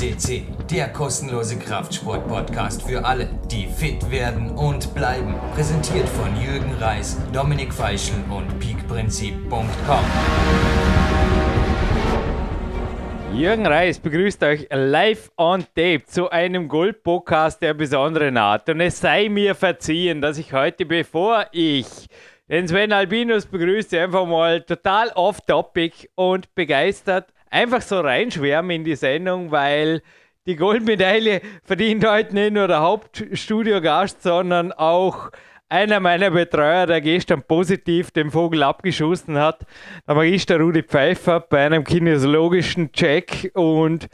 FCC, der kostenlose Kraftsport-Podcast für alle, die fit werden und bleiben. Präsentiert von Jürgen Reis, Dominik Feischl und peakprinzip.com. Jürgen Reis begrüßt euch live on tape zu einem Gold-Podcast der besonderen Art. Und es sei mir verziehen, dass ich heute, bevor ich den Sven Albinus begrüße, einfach mal total off-topic und begeistert einfach so reinschwärmen in die Sendung, weil die Goldmedaille verdient heute nicht nur der Hauptstudiogast, sondern auch einer meiner Betreuer, der gestern positiv den Vogel abgeschossen hat. Der Magister Rudi Pfeiffer bei einem kinesiologischen Check und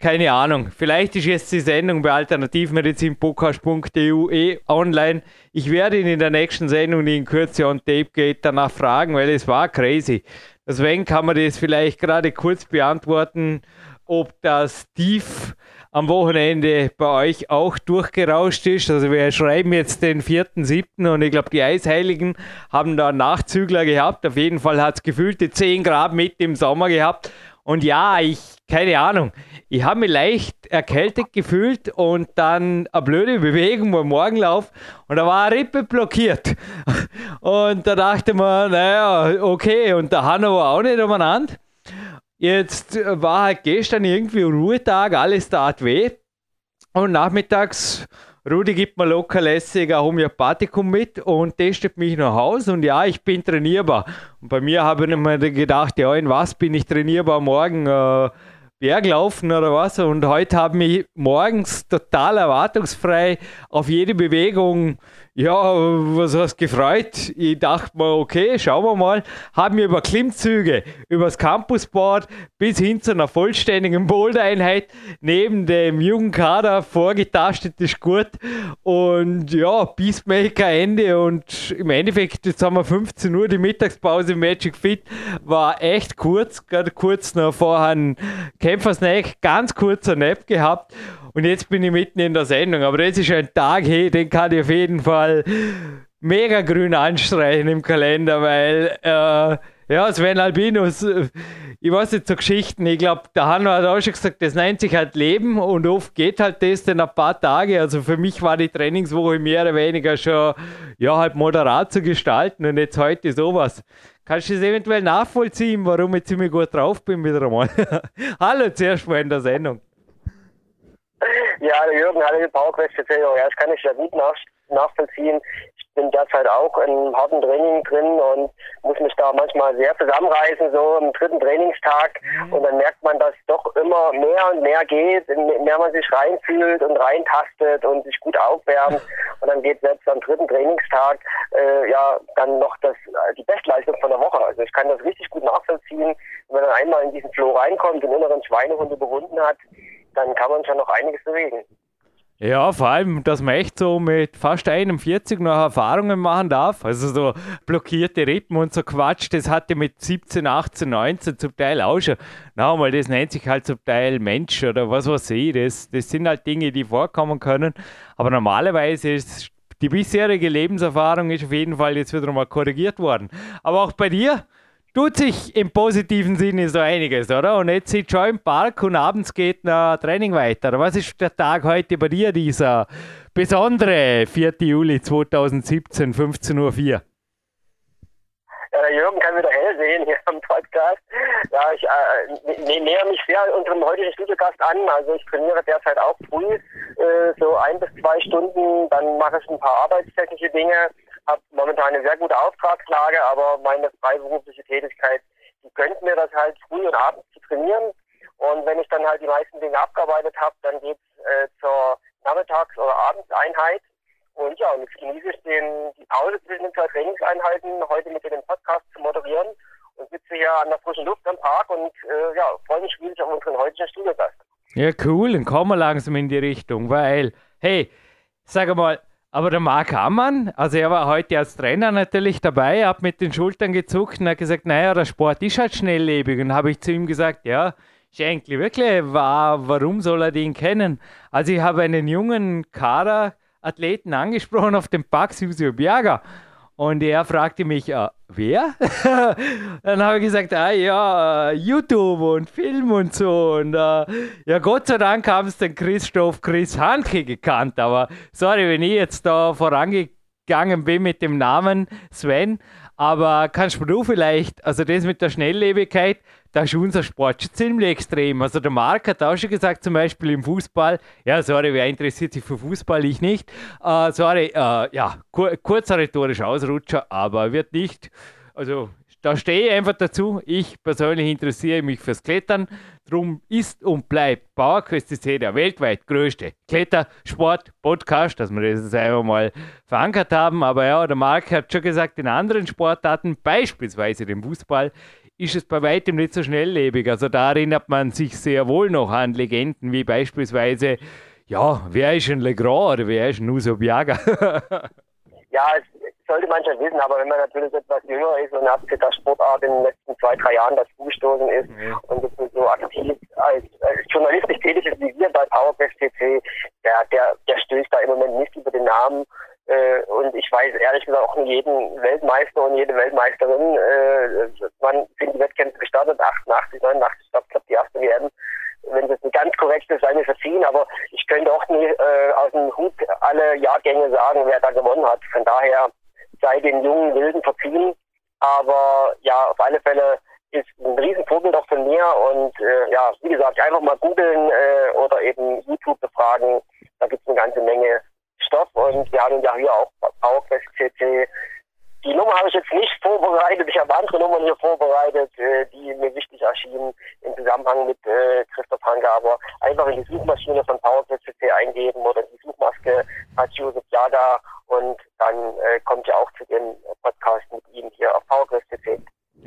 keine Ahnung, vielleicht ist jetzt die Sendung bei alternativmedizinpodcast.eu eh online. Ich werde ihn in der nächsten Sendung, die in Kürze on Tape geht, danach fragen, weil es war crazy. Deswegen kann man das vielleicht gerade kurz beantworten, ob das Tief am Wochenende bei euch auch durchgerauscht ist. Also wir schreiben jetzt den 4.7. und ich glaube, die Eisheiligen haben da Nachzügler gehabt. Auf jeden Fall hat es gefühlte 10 Grad mit im Sommer gehabt. Und ja, ich, keine Ahnung, ich habe mich leicht erkältet gefühlt und dann eine blöde Bewegung beim Morgenlauf und da war eine Rippe blockiert. Und da dachte man, naja, okay, und der Hanno war auch nicht umeinander. Jetzt war halt gestern irgendwie Ruhetag, alles tat weh. Und nachmittags, Rudi gibt mir locker lässig ein Homöopathikum mit und testet mich nach Hause. Und ja, ich bin trainierbar. Und bei mir habe ich mir gedacht, ja, in was bin ich trainierbar morgen? Äh, Berglaufen oder was. Und heute habe ich morgens total erwartungsfrei auf jede Bewegung ja, was hast gefreut? Ich dachte mir, okay, schauen wir mal. Haben wir über Klimmzüge, über das Campusboard bis hin zu einer vollständigen Boulder-Einheit neben dem jungen Kader vorgetastet ist gut. Und ja, Peacemaker Ende. Und im Endeffekt, jetzt haben wir 15 Uhr, die Mittagspause im Magic Fit war echt kurz. Gerade kurz noch vorher ein Kämpfersnack, ganz kurzer Nap gehabt. Und jetzt bin ich mitten in der Sendung. Aber das ist ein Tag, hey, den kann ich auf jeden Fall mega grün anstreichen im Kalender, weil äh, ja, Sven Albinus, äh, ich weiß nicht so Geschichten, ich glaube, der Hanno hat auch schon gesagt, das nennt sich halt Leben und oft geht halt das dann ein paar Tage. Also für mich war die Trainingswoche mehr oder weniger schon ja, halt moderat zu gestalten und jetzt heute sowas. Kannst du das eventuell nachvollziehen, warum ich ziemlich gut drauf bin wieder einmal? Hallo zuerst mal in der Sendung. Ja, der Jürgen, hallo, PowerQuest Erzählung. Ja, das kann ich ja gut nach, nachvollziehen. Ich bin derzeit auch in harten Training drin und muss mich da manchmal sehr zusammenreißen, so im dritten Trainingstag. Mhm. Und dann merkt man, dass doch immer mehr und mehr geht, mehr man sich reinfühlt und reintastet und sich gut aufwärmt. Und dann geht selbst am dritten Trainingstag äh, ja dann noch das, die Bestleistung von der Woche. Also ich kann das richtig gut nachvollziehen. Wenn man dann einmal in diesen Flow reinkommt, den inneren Schweinehund überwunden hat, dann kann man schon noch einiges bewegen. Ja, vor allem, dass man echt so mit fast 41 noch Erfahrungen machen darf. Also so blockierte Rippen und so Quatsch, das hatte mit 17, 18, 19 zum Teil auch schon. Na, mal, das nennt sich halt zum Teil Mensch oder was weiß ich. Das, das sind halt Dinge, die vorkommen können. Aber normalerweise ist die bisherige Lebenserfahrung ist auf jeden Fall jetzt wieder mal korrigiert worden. Aber auch bei dir, tut sich im positiven Sinne so einiges, oder? Und jetzt sitzt schon im Park und abends geht ein Training weiter. Was ist der Tag heute bei dir, dieser besondere 4. Juli 2017, 15.04 Uhr? Ja, der Jürgen kann wieder hell sehen hier am Podcast. Ja, ich äh, nähere mich sehr unserem heutigen Studiogast an. Also ich trainiere derzeit auch früh, äh, so ein bis zwei Stunden. Dann mache ich ein paar arbeitstechnische Dinge habe momentan eine sehr gute Auftragslage, aber meine freiberufliche Tätigkeit, die gönnt mir das halt früh und abends zu trainieren. Und wenn ich dann halt die meisten Dinge abgearbeitet habe, dann geht's äh, zur Nachmittags- oder Abendseinheit. Und ja, und jetzt genieße ich den, die Pause zwischen den zwei Trainingseinheiten, heute mit den Podcast zu moderieren und sitze hier an der frischen Luft am Park und äh, ja, freue mich riesig auf unseren heutigen Studiogast. Ja, cool, dann kommen wir langsam in die Richtung, weil, hey, sag mal, aber der Marc Hammann, also er war heute als Trainer natürlich dabei, hat mit den Schultern gezuckt und hat gesagt, naja, der Sport ist halt schnelllebig. Und habe ich zu ihm gesagt, ja, Schenkli, wirklich, war, warum soll er den kennen? Also ich habe einen jungen Kader-Athleten angesprochen auf dem Pax Jusio Biaga. Und er fragte mich, äh, wer? dann habe ich gesagt, ah ja, äh, YouTube und Film und so. Und äh, ja, Gott sei Dank haben es den Christoph Chris Hanke gekannt. Aber sorry, wenn ich jetzt da vorangegangen bin mit dem Namen Sven. Aber kannst du vielleicht, also das mit der Schnelllebigkeit, da ist unser Sport schon ziemlich extrem. Also der Marc hat auch schon gesagt, zum Beispiel im Fußball, ja, sorry, wer interessiert sich für Fußball? Ich nicht. Uh, sorry, uh, ja, kur kurzer rhetorischer Ausrutscher, aber wird nicht, also da stehe ich einfach dazu. Ich persönlich interessiere mich fürs Klettern. Drum ist und bleibt PowerQuest CC der weltweit größte Klettersport-Podcast, dass wir das jetzt einfach mal verankert haben. Aber ja, der Marc hat schon gesagt, in anderen Sportarten, beispielsweise dem Fußball, ist es bei weitem nicht so schnelllebig. Also da erinnert man sich sehr wohl noch an Legenden wie beispielsweise, ja, wer ist ein Legrand oder wer ist ein Uso Biaga? ja, das sollte man schon wissen, aber wenn man natürlich etwas jünger ist und ab der Sportart in den letzten zwei, drei Jahren dazugestoßen ist ja. und so aktiv als, als journalistisch tätig ist wie wir bei PowerQuest CC, der, der, der stößt da im Moment nicht über den Namen äh, und ich weiß ehrlich gesagt auch jeden Weltmeister und jede Weltmeisterin. Äh, man sind die Wettkämpfe gestartet, 88, 89, ich glaube, die erste WM. Wenn das nicht ganz korrekt ist, mir verziehen, aber ich könnte auch nie äh, aus dem Hut alle Jahrgänge sagen, wer da gewonnen hat. Von daher sei den jungen Wilden verziehen. Aber ja, auf alle Fälle ist ein Riesenvorbild auch von mir und äh, ja, wie gesagt, einfach mal googeln äh, oder eben YouTube befragen. Da gibt es eine ganze Menge Stoff und wir haben ja hier auch PowerQuest CC. Die Nummer habe ich jetzt nicht vorbereitet. Ich habe andere Nummern hier vorbereitet, äh, die mir wichtig erschienen im Zusammenhang mit äh, Christoph Hanke. Aber einfach in die Suchmaschine von PowerQuest eingeben oder die Suchmaske Hachu Subjaga und dann äh, kommt ihr auch zu dem Podcast mit ihm hier auf PowerQuest.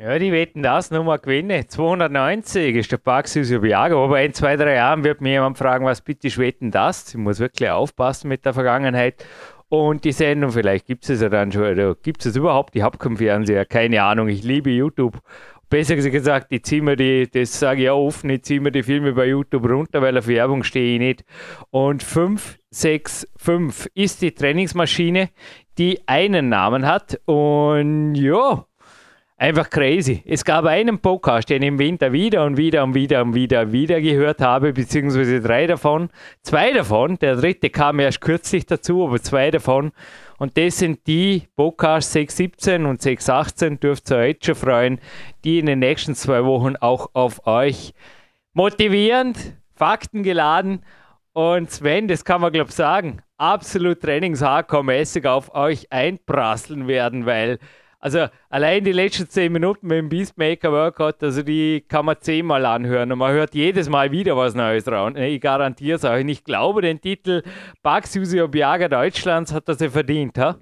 Ja, die wetten das Nummer gewinnen. 290 ist der Paxus Biago. Aber in zwei, drei Jahren wird mir jemand fragen, was bitte wetten das? Ich muss wirklich aufpassen mit der Vergangenheit. Und die Sendung, vielleicht gibt es ja dann schon, gibt es überhaupt? Ich habe keinen Fernseher, keine Ahnung. Ich liebe YouTube. Besser gesagt, ich ziehe mir die, das sage ich auch offen, ich ziehe mir die Filme bei YouTube runter, weil auf Werbung stehe ich nicht. Und 565 ist die Trainingsmaschine, die einen Namen hat. Und ja, Einfach crazy. Es gab einen Podcast, den ich im Winter wieder und wieder und wieder und wieder wieder gehört habe, beziehungsweise drei davon. Zwei davon, der dritte kam erst kürzlich dazu, aber zwei davon. Und das sind die Podcasts 617 und 618, dürft ihr euch schon freuen, die in den nächsten zwei Wochen auch auf euch motivierend, faktengeladen und Sven, das kann man glaube ich sagen, absolut trainingshardcore-mäßig auf euch einprasseln werden, weil also allein die letzten zehn Minuten mit dem Beastmaker Workout, also die kann man zehnmal anhören und man hört jedes Mal wieder was Neues drauf. Ich garantiere es euch. Und ich glaube, den Titel Bugs Usi Biaga Deutschlands hat er sich verdient, ha?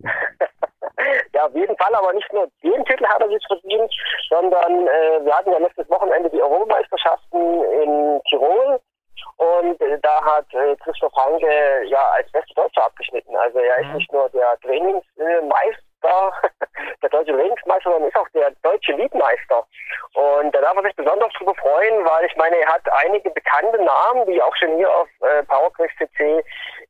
Ja, auf jeden Fall, aber nicht nur den Titel hat er sich verdient, sondern äh, wir hatten ja letztes Wochenende die Europameisterschaften in Tirol und äh, da hat äh, Christoph Hanke ja als bester Deutscher abgeschnitten. Also er ist mhm. nicht nur der Trainingsmeister, der deutsche Trainingsmeister, sondern ist auch der deutsche Liedmeister. Und da darf man sich besonders darüber freuen, weil ich meine, er hat einige bekannte Namen, die auch schon hier auf äh, PowerQuest CC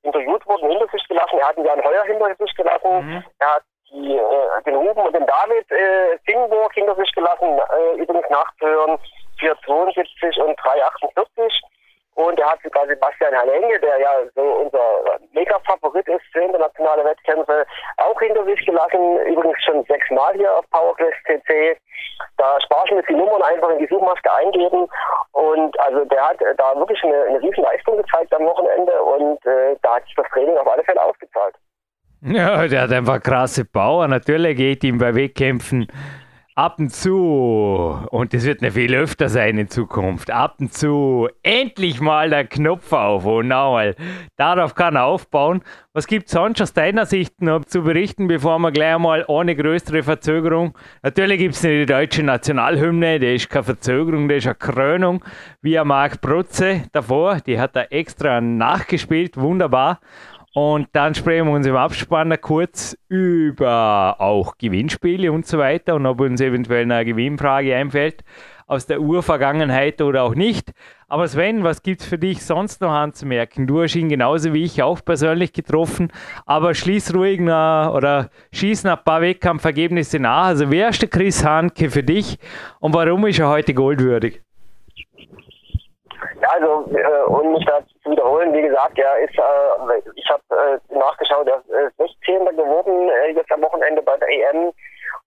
interviewt wurden, hinter sich gelassen. Er hat Jan Heuer hinter sich gelassen. Mhm. Er hat die, äh, den Ruben und den David äh, Singburg hinter sich gelassen, äh, übrigens nachzuhören, 472 und 348. Und er hat sogar Sebastian Hallenge, der ja so unser Mega-Favorit ist für internationale Wettkämpfe, auch hinter sich gelassen. Übrigens schon sechsmal hier auf PowerQuest CC. Da sparschen wir die Nummern einfach in die Suchmaske eingeben. Und also der hat da wirklich eine, eine riesen Leistung gezeigt am Wochenende und äh, da hat sich das Training auf alle Fälle ausgezahlt. Ja, der hat einfach krasse Power. Natürlich geht ihm bei Wettkämpfen ab und zu, und das wird nicht viel öfter sein in Zukunft, ab und zu endlich mal der Knopf auf und nochmal. Darauf kann er aufbauen. Was gibt es sonst aus deiner Sicht noch zu berichten, bevor wir gleich einmal ohne größere Verzögerung? Natürlich gibt es die deutsche Nationalhymne, die ist keine Verzögerung, die ist eine Krönung, wie Marc Protze davor, die hat er extra nachgespielt, wunderbar. Und dann sprechen wir uns im Abspann kurz über auch Gewinnspiele und so weiter und ob uns eventuell eine Gewinnfrage einfällt. aus der Urvergangenheit oder auch nicht. Aber Sven, was gibt es für dich sonst noch anzumerken? Du hast ihn genauso wie ich auch persönlich getroffen, aber schließ ruhig nach, oder schieß nach ein paar Wettkampfergebnisse nach. Also wer ist der Chris Hanke für dich und warum ist er heute goldwürdig? Ja, also äh, um mich da zu wiederholen, wie gesagt, er ist, äh, ich habe äh, nachgeschaut, er ist 16. geworden äh, jetzt am Wochenende bei der EM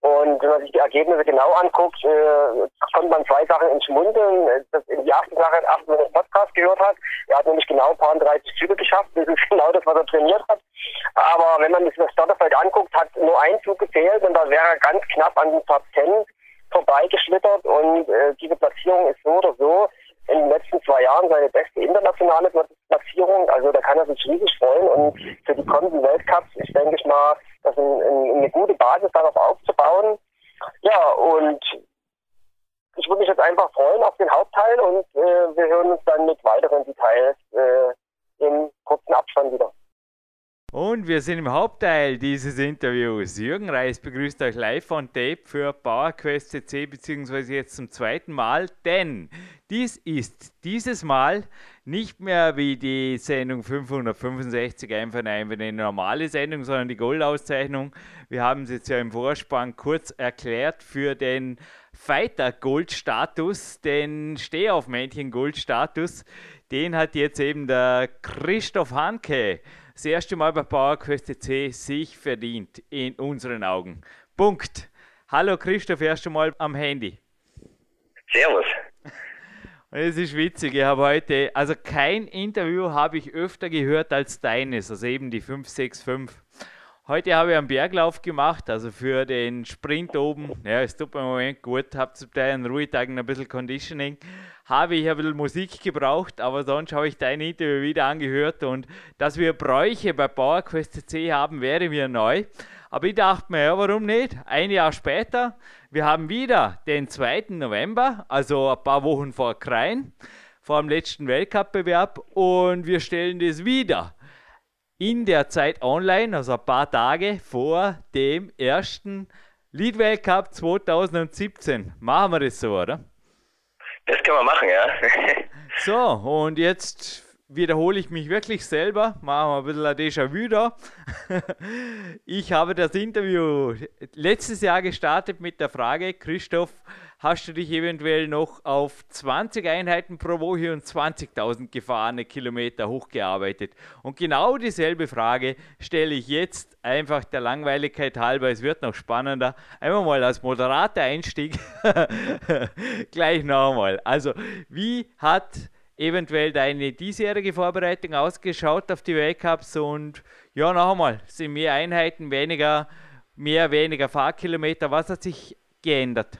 und wenn man sich die Ergebnisse genau anguckt, äh, kommt man zwei Sachen ins Schmunzeln. Das, die erste Sache, erst wenn den Podcast gehört hat, er hat nämlich genau ein paar 30 Züge geschafft. Das ist genau das, was er trainiert hat. Aber wenn man sich das Starterfeld anguckt, hat nur ein Zug gefehlt und da wäre er ganz knapp an den Top 10 vorbeigeschlittert. Und äh, diese Platzierung ist so oder so in den letzten zwei Jahren seine beste internationale Platzierung. Also da kann er sich riesig freuen. Und für die kommenden Weltcups ist, denke ich mal, das ein, eine gute Basis darauf aufzubauen. Ja, und ich würde mich jetzt einfach freuen auf den Hauptteil und äh, wir hören uns dann mit weiteren Details äh, im kurzen Abstand wieder. Und wir sind im Hauptteil dieses Interviews. Jürgen Reis begrüßt euch live on Tape für PowerQuest CC, beziehungsweise jetzt zum zweiten Mal, denn dies ist dieses Mal nicht mehr wie die Sendung 565 einfach eine normale Sendung, sondern die Goldauszeichnung. Wir haben es jetzt ja im Vorspann kurz erklärt für den Fighter Goldstatus, den Stehaufmännchen Goldstatus. Den hat jetzt eben der Christoph Hanke das erste Mal bei PowerQuest C sich verdient, in unseren Augen. Punkt. Hallo Christoph, erst einmal am Handy. Servus. Es ist witzig, ich habe heute, also kein Interview habe ich öfter gehört als deines, also eben die 565. Heute habe ich einen Berglauf gemacht, also für den Sprint oben. Ja, es tut mir im Moment gut, habe zum Teil an Ruhetagen ein bisschen Conditioning. Habe ich ein bisschen Musik gebraucht, aber sonst habe ich dein Interview wieder angehört und dass wir Bräuche bei PowerQuest C haben, wäre mir neu. Aber ich dachte mir, ja, warum nicht? Ein Jahr später, wir haben wieder den 2. November, also ein paar Wochen vor Krein, vor dem letzten Weltcup-Bewerb und wir stellen das wieder in der Zeit online, also ein paar Tage vor dem ersten Lead Weltcup 2017. Machen wir das so, oder? Das können wir machen, ja. so, und jetzt wiederhole ich mich wirklich selber, machen wir ein bisschen ein Déjà-vu da. ich habe das Interview letztes Jahr gestartet mit der Frage, Christoph, hast du dich eventuell noch auf 20 Einheiten pro Woche und 20.000 gefahrene Kilometer hochgearbeitet. Und genau dieselbe Frage stelle ich jetzt einfach der Langweiligkeit halber. Es wird noch spannender. Einmal mal als moderater Einstieg gleich nochmal. Also, wie hat eventuell deine diesjährige Vorbereitung ausgeschaut auf die Weltcups und ja, noch einmal, sind mehr Einheiten, weniger, mehr, weniger Fahrkilometer. Was hat sich geändert?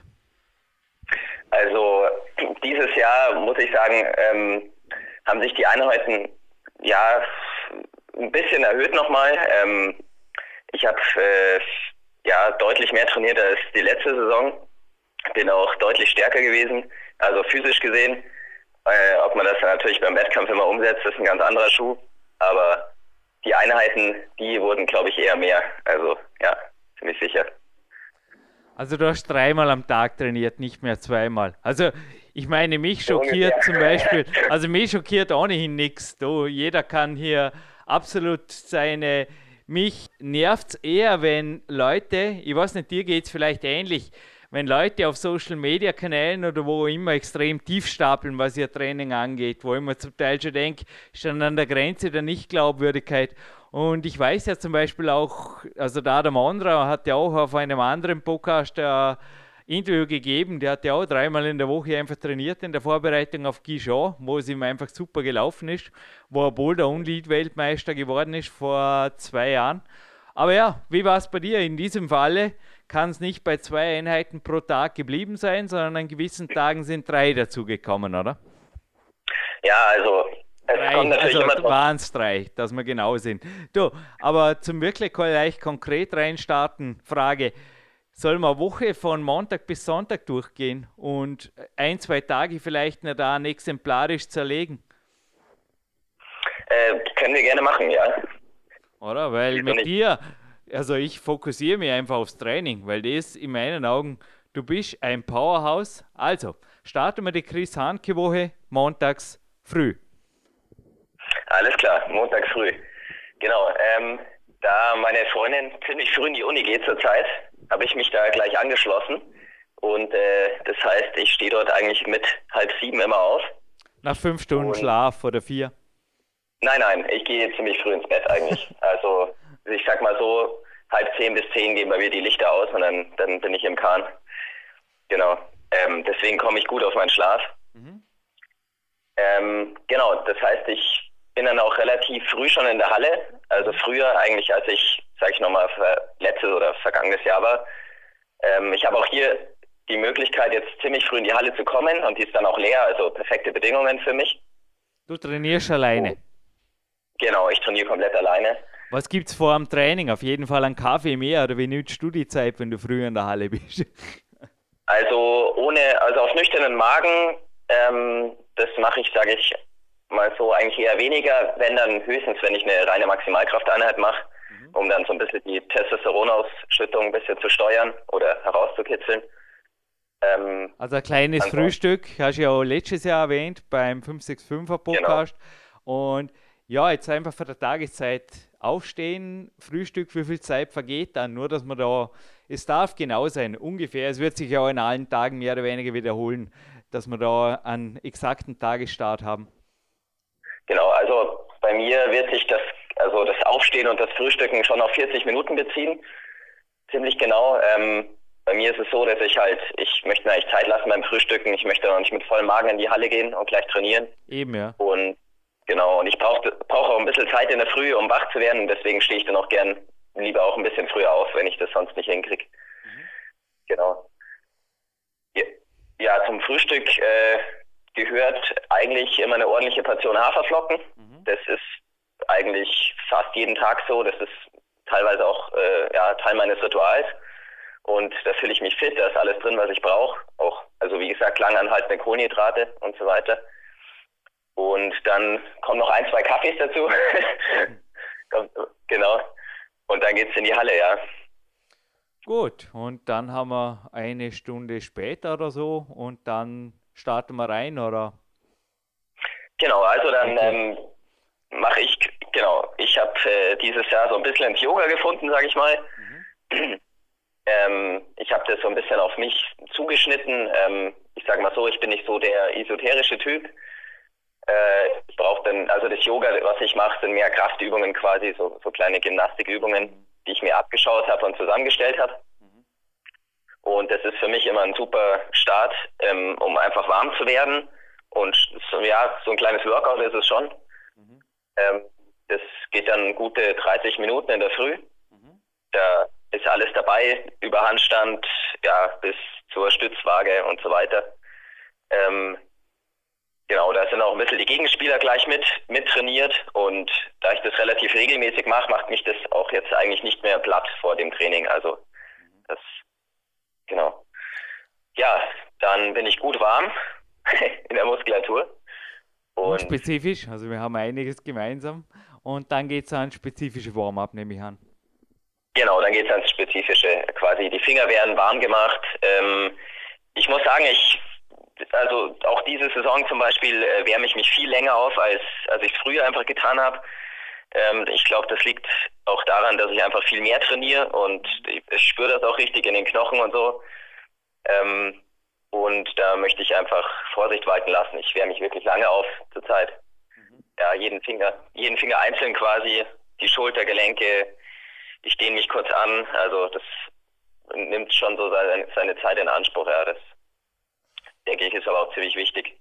Also dieses Jahr muss ich sagen, ähm, haben sich die Einheiten ja ein bisschen erhöht nochmal. Ähm, ich habe äh, ja deutlich mehr trainiert als die letzte Saison. Bin auch deutlich stärker gewesen, also physisch gesehen. Äh, ob man das natürlich beim Wettkampf immer umsetzt, ist ein ganz anderer Schuh. Aber die Einheiten, die wurden, glaube ich, eher mehr. Also ja, ziemlich sicher. Also du hast dreimal am Tag trainiert, nicht mehr zweimal. Also ich meine, mich schockiert zum Beispiel, also mich schockiert ohnehin nichts. Jeder kann hier absolut seine, mich nervt es eher, wenn Leute, ich weiß nicht, dir geht es vielleicht ähnlich, wenn Leute auf Social Media Kanälen oder wo immer extrem tief stapeln, was ihr Training angeht, wo ich mir zum Teil schon denke, dann an der Grenze der Nichtglaubwürdigkeit. Und ich weiß ja zum Beispiel auch, also der Mondra hat ja auch auf einem anderen Podcast ein Interview gegeben, der hat ja auch dreimal in der Woche einfach trainiert in der Vorbereitung auf Gijon, wo es ihm einfach super gelaufen ist, wo er Boulder und Lead-Weltmeister geworden ist vor zwei Jahren. Aber ja, wie war es bei dir? In diesem Falle kann es nicht bei zwei Einheiten pro Tag geblieben sein, sondern an gewissen Tagen sind drei dazugekommen, oder? Ja, also Drei, also drei, dass wir genau sind. Du, aber zum wirklich gleich konkret reinstarten, Frage, soll man Woche von Montag bis Sonntag durchgehen und ein, zwei Tage vielleicht nicht da exemplarisch zerlegen? Äh, können wir gerne machen, ja. Oder? Weil mit dir, also ich fokussiere mich einfach aufs Training, weil das in meinen Augen, du bist ein Powerhouse. Also, starten wir die Chris Hanke Woche montags früh. Alles klar, montags früh. Genau. Ähm, da meine Freundin ziemlich früh in die Uni geht zurzeit, habe ich mich da gleich angeschlossen. Und äh, das heißt, ich stehe dort eigentlich mit halb sieben immer auf. Nach fünf Stunden und Schlaf oder vier? Nein, nein, ich gehe ziemlich früh ins Bett eigentlich. also ich sag mal so, halb zehn bis zehn gehen bei mir die Lichter aus und dann, dann bin ich im Kahn. Genau. Ähm, deswegen komme ich gut auf meinen Schlaf. Mhm. Ähm, genau, das heißt, ich bin dann auch relativ früh schon in der Halle. Also früher eigentlich, als ich, sag ich nochmal, letztes oder vergangenes Jahr war. Ähm, ich habe auch hier die Möglichkeit, jetzt ziemlich früh in die Halle zu kommen und die ist dann auch leer, also perfekte Bedingungen für mich. Du trainierst alleine? Genau, ich trainiere komplett alleine. Was gibt es vor dem Training? Auf jeden Fall einen Kaffee mehr oder wie nützt du die Zeit, wenn du früh in der Halle bist? Also ohne, also auf nüchternen Magen, ähm, das mache ich, sage ich mal so, eigentlich eher weniger, wenn dann höchstens, wenn ich eine reine Maximalkrafteinheit mache, mhm. um dann so ein bisschen die Testosteronausschüttung ein bisschen zu steuern oder herauszukitzeln. Ähm, also ein kleines Frühstück, hast du ja auch letztes Jahr erwähnt beim 565er Podcast. Genau. Und ja, jetzt einfach für die Tageszeit aufstehen, Frühstück, wie viel Zeit vergeht dann? Nur, dass man da, es darf genau sein, ungefähr, es wird sich ja auch in allen Tagen mehr oder weniger wiederholen, dass wir da einen exakten Tagesstart haben. Genau, also bei mir wird sich das, also das Aufstehen und das Frühstücken schon auf 40 Minuten beziehen. Ziemlich genau. Ähm, bei mir ist es so, dass ich halt, ich möchte mir eigentlich Zeit lassen beim Frühstücken. Ich möchte noch nicht mit vollem Magen in die Halle gehen und gleich trainieren. Eben, ja. Und Genau, und ich brauche brauch auch ein bisschen Zeit in der Früh, um wach zu werden. Deswegen stehe ich dann auch gern lieber auch ein bisschen früher auf, wenn ich das sonst nicht hinkriege. Mhm. Genau. Ja, ja, zum Frühstück äh, gehört eigentlich immer eine ordentliche Portion Haferflocken. Mhm. Das ist eigentlich fast jeden Tag so. Das ist teilweise auch äh, ja, Teil meines Rituals. Und da fühle ich mich fit, da ist alles drin, was ich brauche. Auch, also wie gesagt, langanhaltende Kohlenhydrate und so weiter. Und dann kommen noch ein, zwei Kaffees dazu. genau. Und dann geht es in die Halle, ja. Gut, und dann haben wir eine Stunde später oder so und dann starten wir rein, oder? Genau, also dann okay. ähm, mache ich, genau, ich habe äh, dieses Jahr so ein bisschen ins Yoga gefunden, sage ich mal. Mhm. ähm, ich habe das so ein bisschen auf mich zugeschnitten. Ähm, ich sage mal so, ich bin nicht so der esoterische Typ. Äh, ich brauche dann, also das Yoga, was ich mache, sind mehr Kraftübungen quasi, so, so kleine Gymnastikübungen, die ich mir abgeschaut habe und zusammengestellt habe. Und das ist für mich immer ein super Start, ähm, um einfach warm zu werden. Und so, ja, so ein kleines Workout ist es schon. Mhm. Ähm, das geht dann gute 30 Minuten in der Früh. Mhm. Da ist alles dabei, über Handstand, ja, bis zur Stützwaage und so weiter. Ähm, Genau, da sind auch ein bisschen die Gegenspieler gleich mit, mit trainiert und da ich das relativ regelmäßig mache, macht mich das auch jetzt eigentlich nicht mehr platt vor dem Training. Also das, genau. Ja, dann bin ich gut warm in der Muskulatur. Und, und spezifisch, also wir haben einiges gemeinsam und dann geht es an spezifische Warm-up, nehme ich an. Genau, dann geht es ans Spezifische. Quasi die Finger werden warm gemacht. Ähm, ich muss sagen, ich also auch diese Saison zum Beispiel äh, wärme ich mich viel länger auf, als, als ich es früher einfach getan habe. Ähm, ich glaube, das liegt auch daran, dass ich einfach viel mehr trainiere und ich spüre das auch richtig in den Knochen und so. Ähm, und da möchte ich einfach Vorsicht walten lassen. Ich wärme mich wirklich lange auf zurzeit. Mhm. Ja, jeden Finger, jeden Finger einzeln quasi, die Schultergelenke, ich dehne mich kurz an. Also das nimmt schon so seine, seine Zeit in Anspruch. Ja, das denke ich, ist aber auch ziemlich wichtig.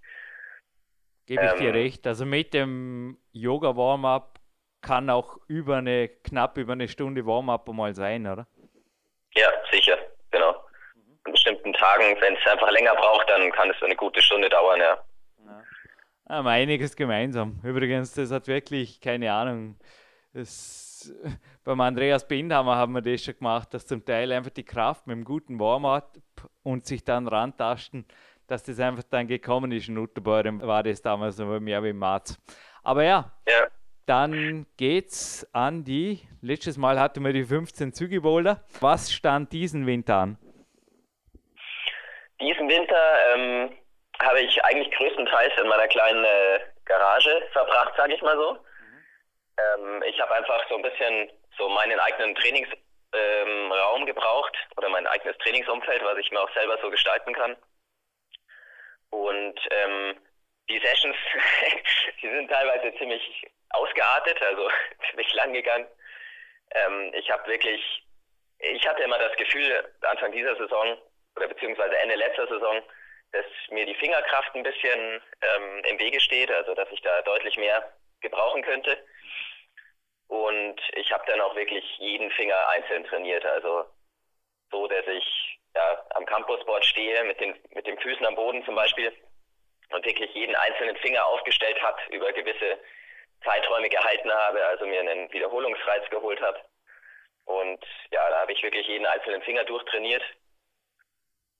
Gebe ich ähm, dir recht. Also mit dem Yoga-Warm-up kann auch über eine, knapp über eine Stunde Warm-up mal sein, oder? Ja, sicher, genau. An bestimmten Tagen, wenn es einfach länger braucht, dann kann es eine gute Stunde dauern, ja. ja. Haben einiges gemeinsam. Übrigens, das hat wirklich, keine Ahnung, das, beim Andreas Bindhammer haben wir das schon gemacht, dass zum Teil einfach die Kraft mit einem guten Warm-up und sich dann rantasten dass das einfach dann gekommen ist. In Utterbeuren war das damals noch mehr wie im März. Aber ja, ja. Dann geht's an die. Letztes Mal hatten wir die 15 Zügeboulder. Was stand diesen Winter an? Diesen Winter, ähm, habe ich eigentlich größtenteils in meiner kleinen äh, Garage verbracht, sage ich mal so. Mhm. Ähm, ich habe einfach so ein bisschen so meinen eigenen Trainingsraum ähm, gebraucht oder mein eigenes Trainingsumfeld, was ich mir auch selber so gestalten kann. Und ähm, die Sessions, die sind teilweise ziemlich ausgeartet, also ziemlich lang gegangen. Ähm, ich habe wirklich, ich hatte immer das Gefühl, Anfang dieser Saison oder beziehungsweise Ende letzter Saison, dass mir die Fingerkraft ein bisschen ähm, im Wege steht, also dass ich da deutlich mehr gebrauchen könnte. Und ich habe dann auch wirklich jeden Finger einzeln trainiert, also so, dass ich ja, am Campusboard stehe, mit den, mit den Füßen am Boden zum Beispiel und wirklich jeden einzelnen Finger aufgestellt habe, über gewisse Zeiträume gehalten habe, also mir einen Wiederholungsreiz geholt habe. Und ja, da habe ich wirklich jeden einzelnen Finger durchtrainiert.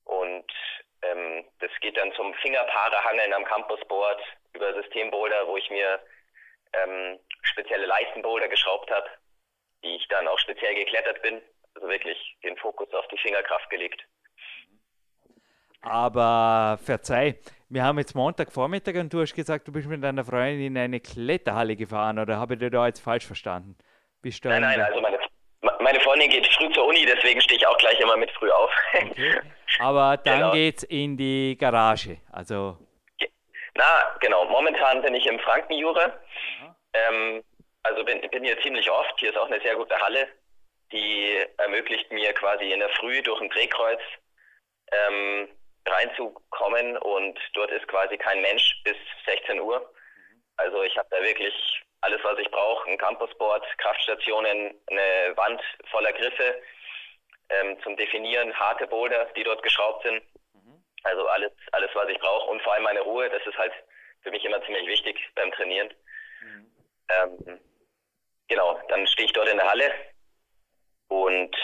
Und ähm, das geht dann zum Fingerpaarehangeln am Campusboard über Systemboulder, wo ich mir ähm, spezielle Leistenboulder geschraubt habe, die ich dann auch speziell geklettert bin. Also wirklich den Fokus auf die Fingerkraft gelegt. Aber verzeih, wir haben jetzt Montagvormittag und du hast gesagt, du bist mit deiner Freundin in eine Kletterhalle gefahren oder habe ich dir da jetzt falsch verstanden? Bist nein, nein, also meine, meine Freundin geht früh zur Uni, deswegen stehe ich auch gleich immer mit früh auf. Okay. Aber dann genau. geht's in die Garage, also. Na, genau. Momentan bin ich im Frankenjura. Ähm, also bin, bin hier ziemlich oft. Hier ist auch eine sehr gute Halle, die ermöglicht mir quasi in der Früh durch ein Drehkreuz ähm, reinzukommen und dort ist quasi kein Mensch bis 16 Uhr. Also ich habe da wirklich alles, was ich brauche, ein Campusboard, Kraftstationen, eine Wand voller Griffe ähm, zum Definieren, harte Boulder, die dort geschraubt sind. Also alles, alles, was ich brauche und vor allem meine Ruhe, das ist halt für mich immer ziemlich wichtig beim Trainieren. Mhm. Ähm, genau, dann stehe ich dort in der Halle und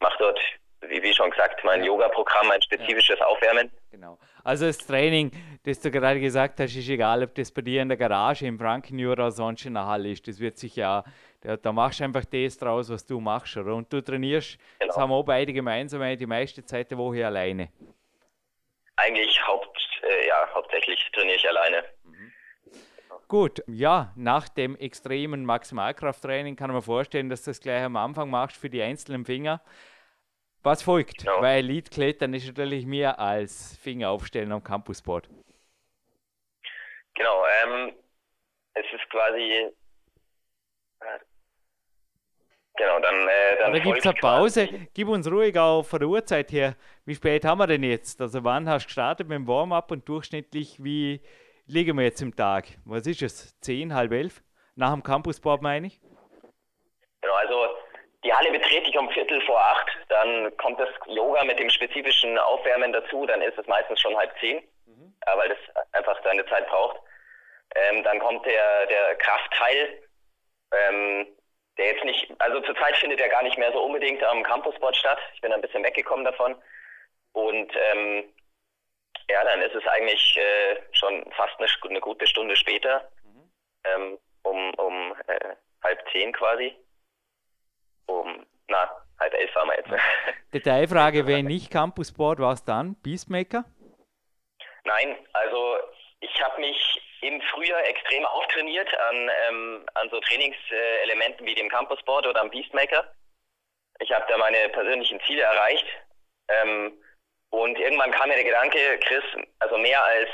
mache dort wie, wie schon gesagt, mein ja. Yoga-Programm, ein spezifisches ja. Aufwärmen. Genau. Also das Training, das du gerade gesagt hast, ist egal, ob das bei dir in der Garage, im Frankenjura oder sonst in der Halle ist. Das wird sich ja, da, da machst du einfach das draus, was du machst. Oder? Und du trainierst, genau. das haben wir auch beide gemeinsam, die meiste Zeit der Woche alleine. Eigentlich haupt, äh, ja, hauptsächlich trainiere ich alleine. Mhm. Gut, ja, nach dem extremen Maximalkrafttraining kann man vorstellen, dass du das gleich am Anfang machst für die einzelnen Finger. Was folgt? Genau. Weil Elite-Klettern ist natürlich mehr als Finger aufstellen am Campusboard. Genau, ähm, es ist quasi. Äh, genau, dann. Äh, dann gibt es eine Pause? Gib uns ruhig auch von der Uhrzeit her. Wie spät haben wir denn jetzt? Also, wann hast du gestartet mit dem Warm-up und durchschnittlich, wie liegen wir jetzt im Tag? Was ist es? 10, halb elf? Nach dem Campusboard meine ich? Genau, also die Halle betrete ich um Viertel vor acht, dann kommt das Yoga mit dem spezifischen Aufwärmen dazu, dann ist es meistens schon halb zehn, mhm. weil das einfach seine Zeit braucht. Ähm, dann kommt der, der Kraftteil, ähm, der jetzt nicht, also zurzeit findet er gar nicht mehr so unbedingt am Campusboard statt. Ich bin ein bisschen weggekommen davon. Und ähm, ja, dann ist es eigentlich äh, schon fast eine, eine, gute Stunde später, mhm. ähm, um, um äh, halb zehn quasi na, halb elf waren wir jetzt. Detailfrage, wenn nicht Campusboard, war es dann Beastmaker? Nein, also ich habe mich im Frühjahr extrem auftrainiert an, ähm, an so Trainingselementen wie dem Campusboard oder am Beastmaker. Ich habe da meine persönlichen Ziele erreicht. Ähm, und irgendwann kam mir der Gedanke, Chris, also mehr als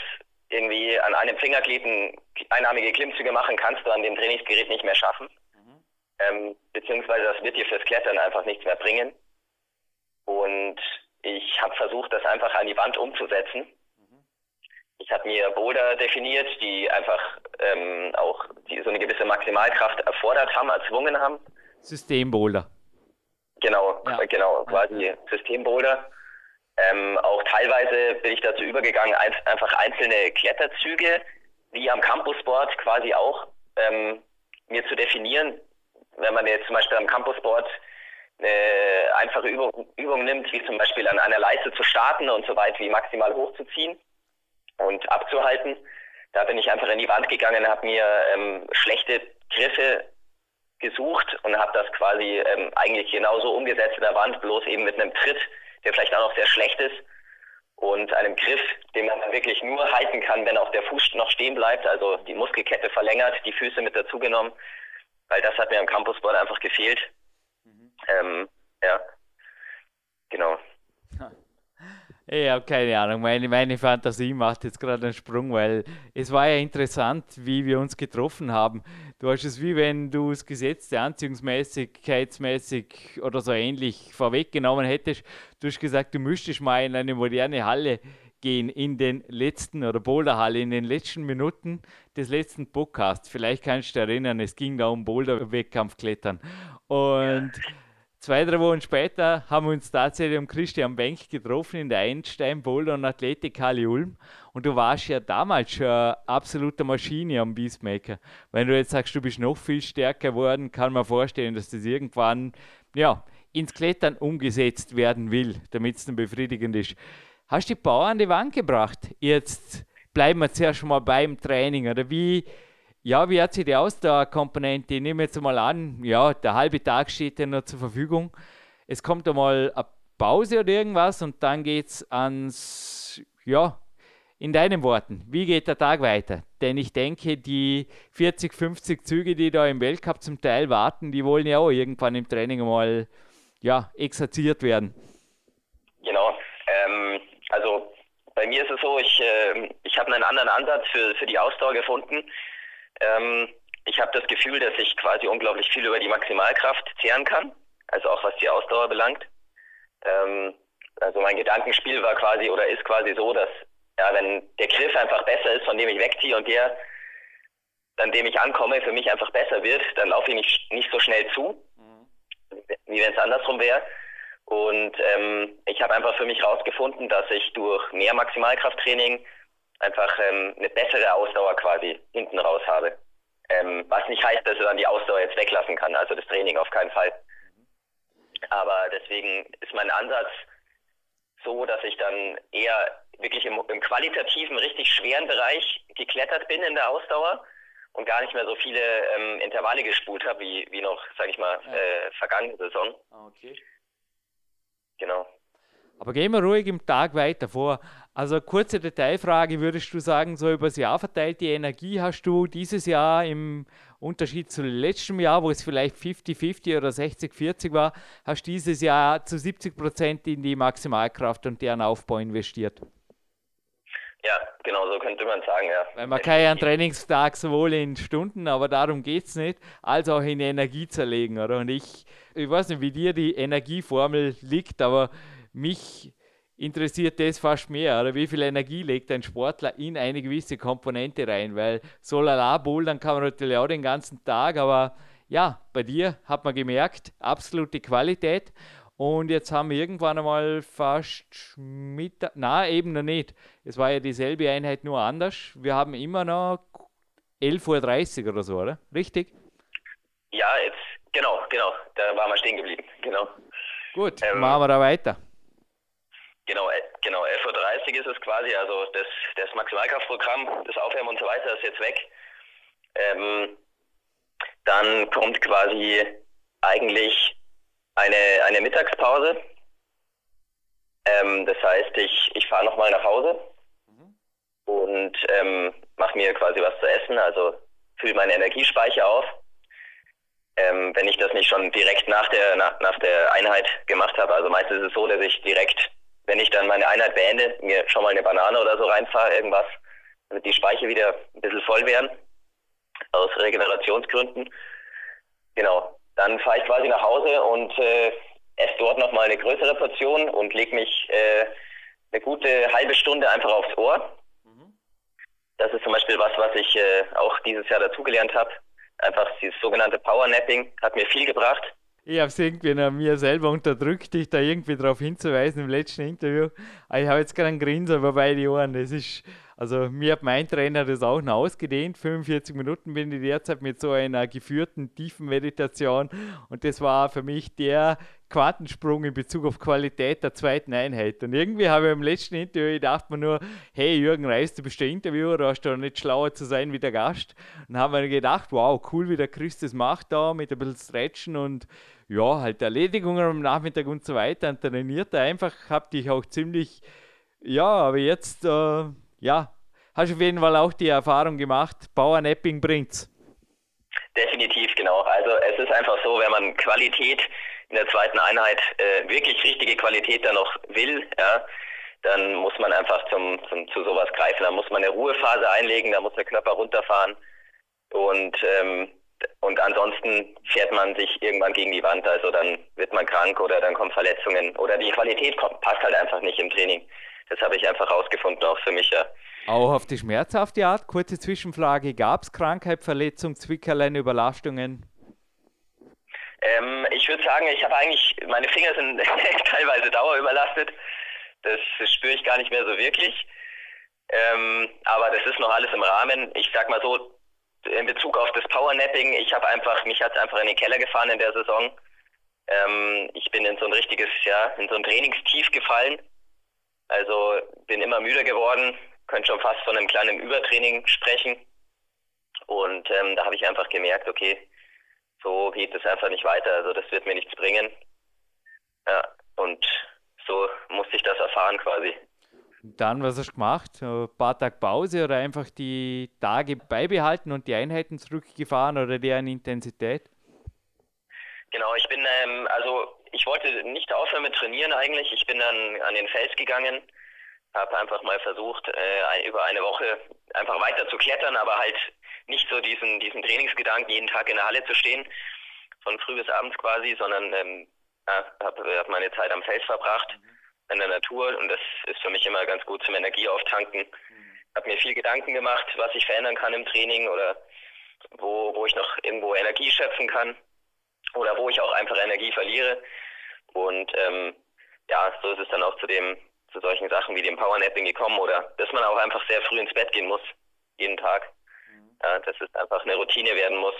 irgendwie an einem Fingerglied einarmige Klimmzüge machen, kannst du an dem Trainingsgerät nicht mehr schaffen ähm, beziehungsweise das wird dir fürs Klettern einfach nichts mehr bringen. Und ich habe versucht, das einfach an die Wand umzusetzen. Ich habe mir Boulder definiert, die einfach ähm, auch die so eine gewisse Maximalkraft erfordert haben, erzwungen haben. Systemboulder. Genau, ja. genau, quasi ja. Systemboulder. Ähm, auch teilweise bin ich dazu übergegangen, ein, einfach einzelne Kletterzüge, wie am Campusboard quasi auch, ähm, mir zu definieren, wenn man jetzt zum Beispiel am Campusboard eine einfache Übung, Übung nimmt, wie zum Beispiel an einer Leiste zu starten und so weit wie maximal hochzuziehen und abzuhalten, da bin ich einfach in die Wand gegangen, habe mir ähm, schlechte Griffe gesucht und habe das quasi ähm, eigentlich genauso umgesetzt in der Wand, bloß eben mit einem Tritt, der vielleicht auch noch sehr schlecht ist. und einem Griff, den man wirklich nur halten kann, wenn auch der Fuß noch stehen bleibt, also die Muskelkette verlängert, die Füße mit dazugenommen, weil das hat mir am Campusboard einfach gefehlt. Mhm. Ähm, ja, genau. Ich habe keine Ahnung, meine, meine Fantasie macht jetzt gerade einen Sprung, weil es war ja interessant, wie wir uns getroffen haben. Du hast es wie wenn du das Gesetz der Anziehungsmäßigkeitsmäßig oder so ähnlich vorweggenommen hättest. Du hast gesagt, du müsstest mal in eine moderne Halle gehen in den letzten oder Boulderhalle in den letzten Minuten des letzten Podcasts. Vielleicht kannst du dich erinnern, es ging da um Boulder-Wettkampfklettern. Und ja Zwei, drei Wochen später haben wir uns tatsächlich um Christian Benk getroffen in der Einstein Boulder und Athletik Halle Ulm. Und du warst ja damals schon eine absolute Maschine am Beastmaker. Wenn du jetzt sagst, du bist noch viel stärker geworden, kann man vorstellen, dass das irgendwann ja, ins Klettern umgesetzt werden will, damit es dann befriedigend ist. Hast du die Power an die Wand gebracht? Jetzt bleiben wir zuerst mal beim Training. Oder wie, ja, wie hat sich die Ausdauerkomponente? Ich nehme jetzt mal an, ja, der halbe Tag steht ja noch zur Verfügung. Es kommt einmal eine Pause oder irgendwas und dann geht es ans, ja, in deinen Worten, wie geht der Tag weiter? Denn ich denke, die 40, 50 Züge, die da im Weltcup zum Teil warten, die wollen ja auch irgendwann im Training mal ja, exerziert werden. Genau. Ähm, also bei mir ist es so, ich, äh, ich habe einen anderen Ansatz für, für die Ausdauer gefunden. Ähm, ich habe das Gefühl, dass ich quasi unglaublich viel über die Maximalkraft zehren kann, also auch was die Ausdauer belangt. Ähm, also mein Gedankenspiel war quasi oder ist quasi so, dass ja, wenn der Griff einfach besser ist, von dem ich wegziehe und der, an dem ich ankomme, für mich einfach besser wird, dann laufe ich nicht, nicht so schnell zu, mhm. wie wenn es andersrum wäre. Und ähm, ich habe einfach für mich herausgefunden, dass ich durch mehr Maximalkrafttraining einfach ähm, eine bessere Ausdauer quasi hinten raus habe. Ähm, was nicht heißt, dass er dann die Ausdauer jetzt weglassen kann, also das Training auf keinen Fall. Aber deswegen ist mein Ansatz so, dass ich dann eher wirklich im, im qualitativen, richtig schweren Bereich geklettert bin in der Ausdauer und gar nicht mehr so viele ähm, Intervalle gespult habe, wie, wie noch, sage ich mal, ja. äh, vergangene Saison. Ah, okay. Genau. Aber gehen wir ruhig im Tag weiter vor. Also kurze Detailfrage, würdest du sagen, so übers Jahr verteilt, die Energie hast du dieses Jahr im Unterschied zu letztem Jahr, wo es vielleicht 50-50 oder 60-40 war, hast du dieses Jahr zu 70 Prozent in die Maximalkraft und deren Aufbau investiert? Ja, genau so könnte man sagen, ja. Weil man kann ja einen Trainingstag sowohl in Stunden, aber darum geht es nicht, als auch in Energie zerlegen, oder? Und ich, ich weiß nicht, wie dir die Energieformel liegt, aber mich interessiert das fast mehr. Oder wie viel Energie legt ein Sportler in eine gewisse Komponente rein? Weil so lala dann kann man natürlich auch den ganzen Tag, aber ja, bei dir hat man gemerkt, absolute Qualität. Und jetzt haben wir irgendwann einmal fast Mittag, na eben noch nicht. Es war ja dieselbe Einheit, nur anders. Wir haben immer noch 11.30 Uhr oder so, oder? Richtig? Ja, jetzt, genau, genau. Da waren wir stehen geblieben, genau. Gut, ähm, machen wir da weiter. Genau, äh, genau, 11.30 Uhr ist es quasi, also das, das Maximalkraftprogramm, das Aufwärmen und so weiter ist jetzt weg. Ähm, dann kommt quasi eigentlich eine, eine Mittagspause. Ähm, das heißt, ich, ich fahre nochmal nach Hause mhm. und ähm, mache mir quasi was zu essen, also fülle meine Energiespeicher auf. Ähm, wenn ich das nicht schon direkt nach der, nach, nach der Einheit gemacht habe, also meistens ist es so, dass ich direkt wenn ich dann meine Einheit beende, mir schon mal eine Banane oder so reinfahre, irgendwas, damit die Speicher wieder ein bisschen voll werden, aus Regenerationsgründen. Genau, dann fahre ich quasi nach Hause und äh, esse dort nochmal eine größere Portion und lege mich äh, eine gute halbe Stunde einfach aufs Ohr. Mhm. Das ist zum Beispiel was, was ich äh, auch dieses Jahr dazugelernt habe. Einfach dieses sogenannte Power Napping hat mir viel gebracht. Ich habe es irgendwie an mir selber unterdrückt, dich da irgendwie darauf hinzuweisen im letzten Interview. Aber ich habe jetzt gerade einen Grinser über beide Ohren. Das ist, also mir hat mein Trainer das auch noch ausgedehnt. 45 Minuten bin ich derzeit mit so einer geführten tiefen Meditation und das war für mich der Quantensprung in Bezug auf Qualität der zweiten Einheit. Und irgendwie habe ich im letzten Interview gedacht mir nur, hey Jürgen Reis, du bist der Interviewer, du hast doch nicht schlauer zu sein wie der Gast. Und habe mir gedacht, wow, cool, wie der Chris das macht da mit ein bisschen Stretchen und ja, halt Erledigungen am Nachmittag und so weiter. Und trainiert er einfach, habe dich auch ziemlich Ja, aber jetzt, äh, ja, hast du auf jeden Fall auch die Erfahrung gemacht, Powernapping bringt's. Definitiv, genau. Also es ist einfach so, wenn man Qualität in der zweiten Einheit, äh, wirklich richtige Qualität dann noch will, ja, dann muss man einfach zum, zum, zu sowas greifen. Da muss man eine Ruhephase einlegen, da muss der Körper runterfahren und ähm, und ansonsten fährt man sich irgendwann gegen die Wand, also dann wird man krank oder dann kommen Verletzungen oder die Qualität kommt, passt halt einfach nicht im Training. Das habe ich einfach rausgefunden, auch für mich, ja. Auch auf die schmerzhafte Art, kurze Zwischenfrage, gab es Krankheit, Verletzung, Zwickerlein, Überlastungen? Ähm, ich würde sagen, ich habe eigentlich, meine Finger sind teilweise dauerüberlastet. Das spüre ich gar nicht mehr so wirklich. Ähm, aber das ist noch alles im Rahmen. Ich sag mal so, in Bezug auf das Powernapping, ich habe einfach, mich hat es einfach in den Keller gefahren in der Saison. Ähm, ich bin in so ein richtiges, ja, in so ein Trainingstief gefallen. Also bin immer müder geworden, könnte schon fast von einem kleinen Übertraining sprechen. Und ähm, da habe ich einfach gemerkt, okay, so geht es einfach nicht weiter. Also das wird mir nichts bringen. Ja, und so musste ich das erfahren quasi. Dann, was hast du gemacht? Ein paar Tage Pause oder einfach die Tage beibehalten und die Einheiten zurückgefahren oder deren Intensität? Genau, ich bin, ähm, also ich wollte nicht aufhören mit Trainieren eigentlich. Ich bin dann an den Fels gegangen, habe einfach mal versucht, äh, über eine Woche einfach weiter zu klettern, aber halt nicht so diesen, diesen Trainingsgedanken, jeden Tag in der Halle zu stehen, von früh bis abends quasi, sondern ähm, habe hab meine Zeit am Fels verbracht, mhm. in der Natur und das ist für mich immer ganz gut zum Energieauftanken. Mhm. Habe mir viel Gedanken gemacht, was ich verändern kann im Training oder wo, wo ich noch irgendwo Energie schöpfen kann oder wo ich auch einfach Energie verliere. Und ähm, ja, so ist es dann auch zu dem zu solchen Sachen wie dem Powernapping gekommen oder dass man auch einfach sehr früh ins Bett gehen muss, jeden Tag. Mhm. Ja, dass es einfach eine Routine werden muss.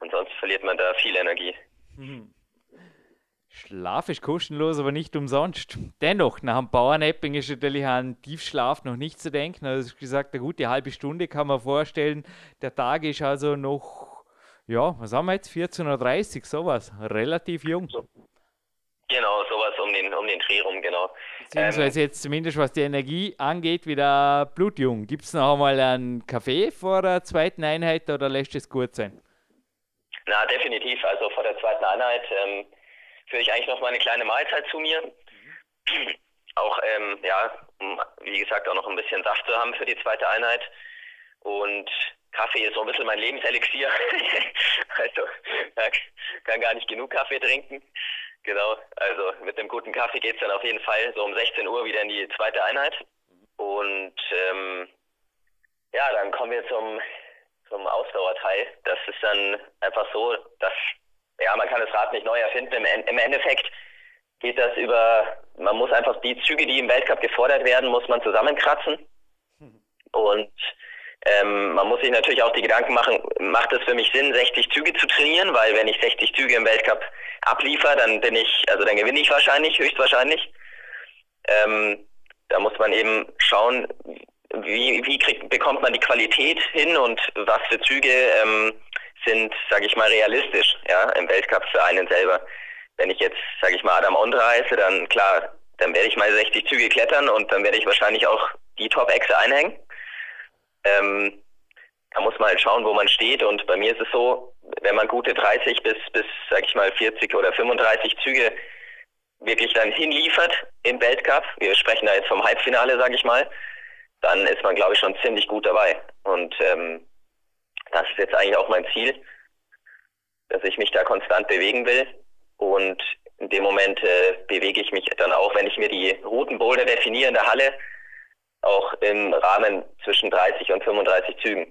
Und sonst verliert man da viel Energie. Mhm. Schlaf ist kostenlos, aber nicht umsonst. Dennoch, nach dem Powernapping ist natürlich an Tiefschlaf noch nicht zu denken. Also gesagt, eine gute halbe Stunde kann man vorstellen. Der Tag ist also noch, ja, was haben wir jetzt? 14.30 Uhr, sowas. Relativ jung. Genau, sowas um den, um den Dreh rum, genau. Beziehungsweise ähm, jetzt zumindest was die Energie angeht, wieder blutjung. Gibt es noch einmal einen Kaffee vor der zweiten Einheit oder lässt es gut sein? Na, definitiv. Also vor der zweiten Einheit ähm, führe ich eigentlich noch mal eine kleine Mahlzeit zu mir. Mhm. Auch, ähm, ja, um, wie gesagt, auch noch ein bisschen Saft zu haben für die zweite Einheit. Und Kaffee ist so ein bisschen mein Lebenselixier. also, ich kann gar nicht genug Kaffee trinken. Genau, also mit einem guten Kaffee geht es dann auf jeden Fall so um 16 Uhr wieder in die zweite Einheit. Und ähm, ja, dann kommen wir zum, zum Ausdauerteil. Das ist dann einfach so, dass, ja, man kann das Rad nicht neu erfinden. Im, Im Endeffekt geht das über, man muss einfach die Züge, die im Weltcup gefordert werden, muss man zusammenkratzen. Und ähm, man muss sich natürlich auch die Gedanken machen, macht es für mich Sinn, 60 Züge zu trainieren, weil wenn ich 60 Züge im Weltcup abliefer, dann bin ich, also dann gewinne ich wahrscheinlich, höchstwahrscheinlich. Ähm, da muss man eben schauen, wie, wie kriegt, bekommt man die Qualität hin und was für Züge ähm, sind, sage ich mal, realistisch ja, im Weltcup für einen selber. Wenn ich jetzt, sage ich mal, Adam Ondra heiße, dann klar, dann werde ich mal 60 Züge klettern und dann werde ich wahrscheinlich auch die Top-Echse einhängen. Ähm, da muss man halt schauen, wo man steht. Und bei mir ist es so, wenn man gute 30 bis, bis sag ich mal, 40 oder 35 Züge wirklich dann hinliefert im Weltcup, wir sprechen da jetzt vom Halbfinale, sag ich mal, dann ist man, glaube ich, schon ziemlich gut dabei. Und ähm, das ist jetzt eigentlich auch mein Ziel, dass ich mich da konstant bewegen will. Und in dem Moment äh, bewege ich mich dann auch, wenn ich mir die Routenboulder definiere in der Halle, auch im Rahmen zwischen 30 und 35 Zügen.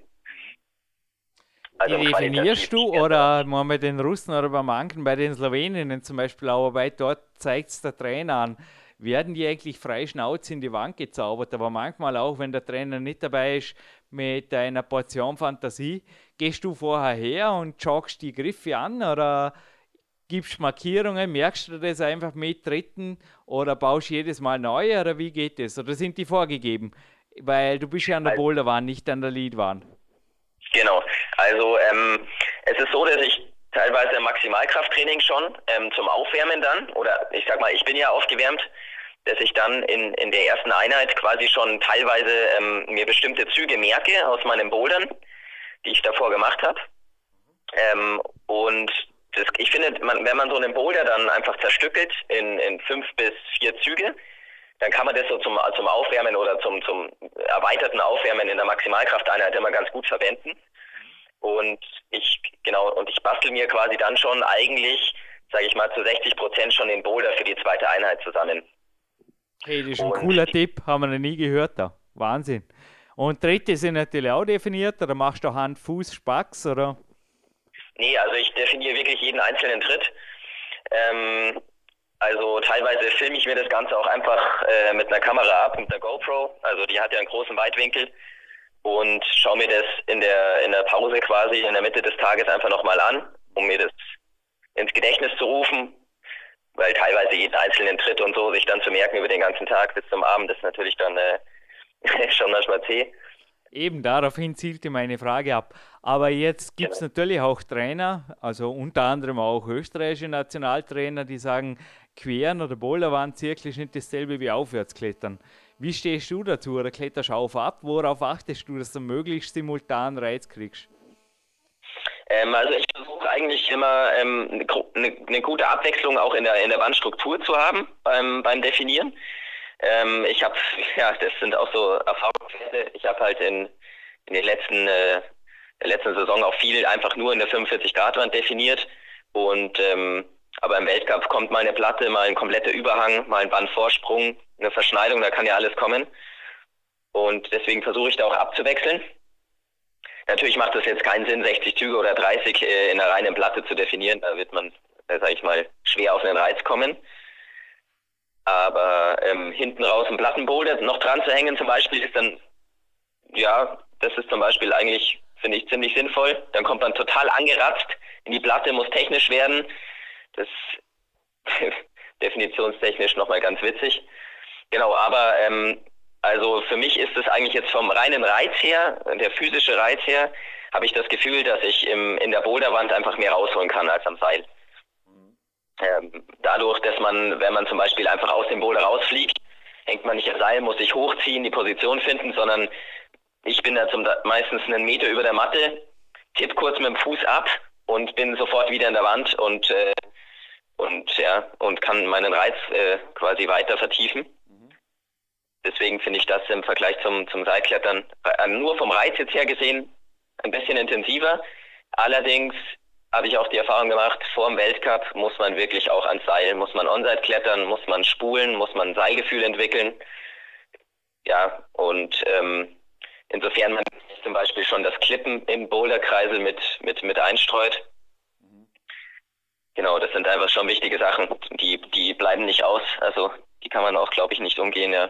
Also die definierst du oder mal bei den Russen oder bei manchen, bei den Sloweninnen zum Beispiel, aber bei dort zeigt es der Trainer an. Werden die eigentlich frei Schnauze in die Wand gezaubert, aber manchmal auch, wenn der Trainer nicht dabei ist, mit einer Portion Fantasie, gehst du vorher her und joggst die Griffe an oder gibst Markierungen, merkst du das einfach mit Dritten oder baust jedes Mal neu oder wie geht das? Oder sind die vorgegeben? Weil du bist ja an der Boulderwand, nicht an der Leadwand. Genau, also ähm, es ist so, dass ich teilweise Maximalkrafttraining schon ähm, zum Aufwärmen dann, oder ich sag mal, ich bin ja aufgewärmt, dass ich dann in, in der ersten Einheit quasi schon teilweise ähm, mir bestimmte Züge merke aus meinen Bouldern, die ich davor gemacht habe. Ähm, und das, ich finde, man, wenn man so einen Boulder dann einfach zerstückelt in, in fünf bis vier Züge, dann kann man das so zum, zum Aufwärmen oder zum, zum erweiterten Aufwärmen in der Maximalkrafteinheit immer ganz gut verwenden. Und ich, genau, und ich bastel mir quasi dann schon eigentlich, sage ich mal, zu 60 Prozent schon den Boulder für die zweite Einheit zusammen. Hey, das ist ein und cooler Tipp, haben wir noch nie gehört da. Wahnsinn. Und Tritte sind natürlich auch definiert, oder machst du Hand, Fuß, Spacks, oder? Nee, also ich definiere wirklich jeden einzelnen Tritt. Ähm, also teilweise filme ich mir das Ganze auch einfach äh, mit einer Kamera ab, mit einer GoPro. Also die hat ja einen großen Weitwinkel und schaue mir das in der in der Pause quasi in der Mitte des Tages einfach nochmal an, um mir das ins Gedächtnis zu rufen, weil teilweise jeden einzelnen Tritt und so sich dann zu merken über den ganzen Tag bis zum Abend ist natürlich dann äh, schon manchmal zäh. Eben daraufhin zielte meine Frage ab. Aber jetzt gibt es genau. natürlich auch Trainer, also unter anderem auch österreichische Nationaltrainer, die sagen, Queren oder Boulderwand ist nicht dasselbe wie Aufwärtsklettern. Wie stehst du dazu oder kletterst du auf ab? Worauf achtest du, dass du möglichst simultan Reiz kriegst? Ähm, also ich versuche eigentlich immer ähm, eine, eine, gute Abwechslung auch in der, in der Wandstruktur zu haben beim, beim Definieren. Ähm, ich habe, ja, das sind auch so Erfahrungswerte. Ich habe halt in, in den letzten, äh, der letzten Saison auch viel einfach nur in der 45-Grad-Wand definiert und ähm, aber im Weltcup kommt mal eine Platte, mal ein kompletter Überhang, mal ein Bandvorsprung, eine Verschneidung, da kann ja alles kommen. Und deswegen versuche ich da auch abzuwechseln. Natürlich macht es jetzt keinen Sinn, 60 Züge oder 30 äh, in einer reinen Platte zu definieren. Da wird man, äh, sage ich mal, schwer auf einen Reiz kommen. Aber ähm, hinten raus ein Plattenboulder noch dran zu hängen zum Beispiel ist dann, ja, das ist zum Beispiel eigentlich, finde ich, ziemlich sinnvoll. Dann kommt man total angeratzt in die Platte, muss technisch werden das definitionstechnisch nochmal ganz witzig. Genau, aber ähm, also für mich ist es eigentlich jetzt vom reinen Reiz her, der physische Reiz her, habe ich das Gefühl, dass ich im, in der Boulderwand einfach mehr rausholen kann als am Seil. Ähm, dadurch, dass man, wenn man zum Beispiel einfach aus dem Boulder rausfliegt, hängt man nicht am Seil, muss sich hochziehen, die Position finden, sondern ich bin da zum, meistens einen Meter über der Matte, tipp kurz mit dem Fuß ab und bin sofort wieder in der Wand und äh, und ja und kann meinen Reiz äh, quasi weiter vertiefen. Deswegen finde ich das im Vergleich zum zum Seilklettern äh, nur vom Reiz jetzt her gesehen ein bisschen intensiver. Allerdings habe ich auch die Erfahrung gemacht, vor dem Weltcup muss man wirklich auch ans Seil, muss man Onside klettern, muss man spulen, muss man Seilgefühl entwickeln. Ja, und ähm, insofern man zum Beispiel schon das Klippen im Boulderkreisel mit, mit, mit einstreut, Genau, das sind einfach schon wichtige Sachen. Die, die bleiben nicht aus. Also die kann man auch, glaube ich, nicht umgehen, ja.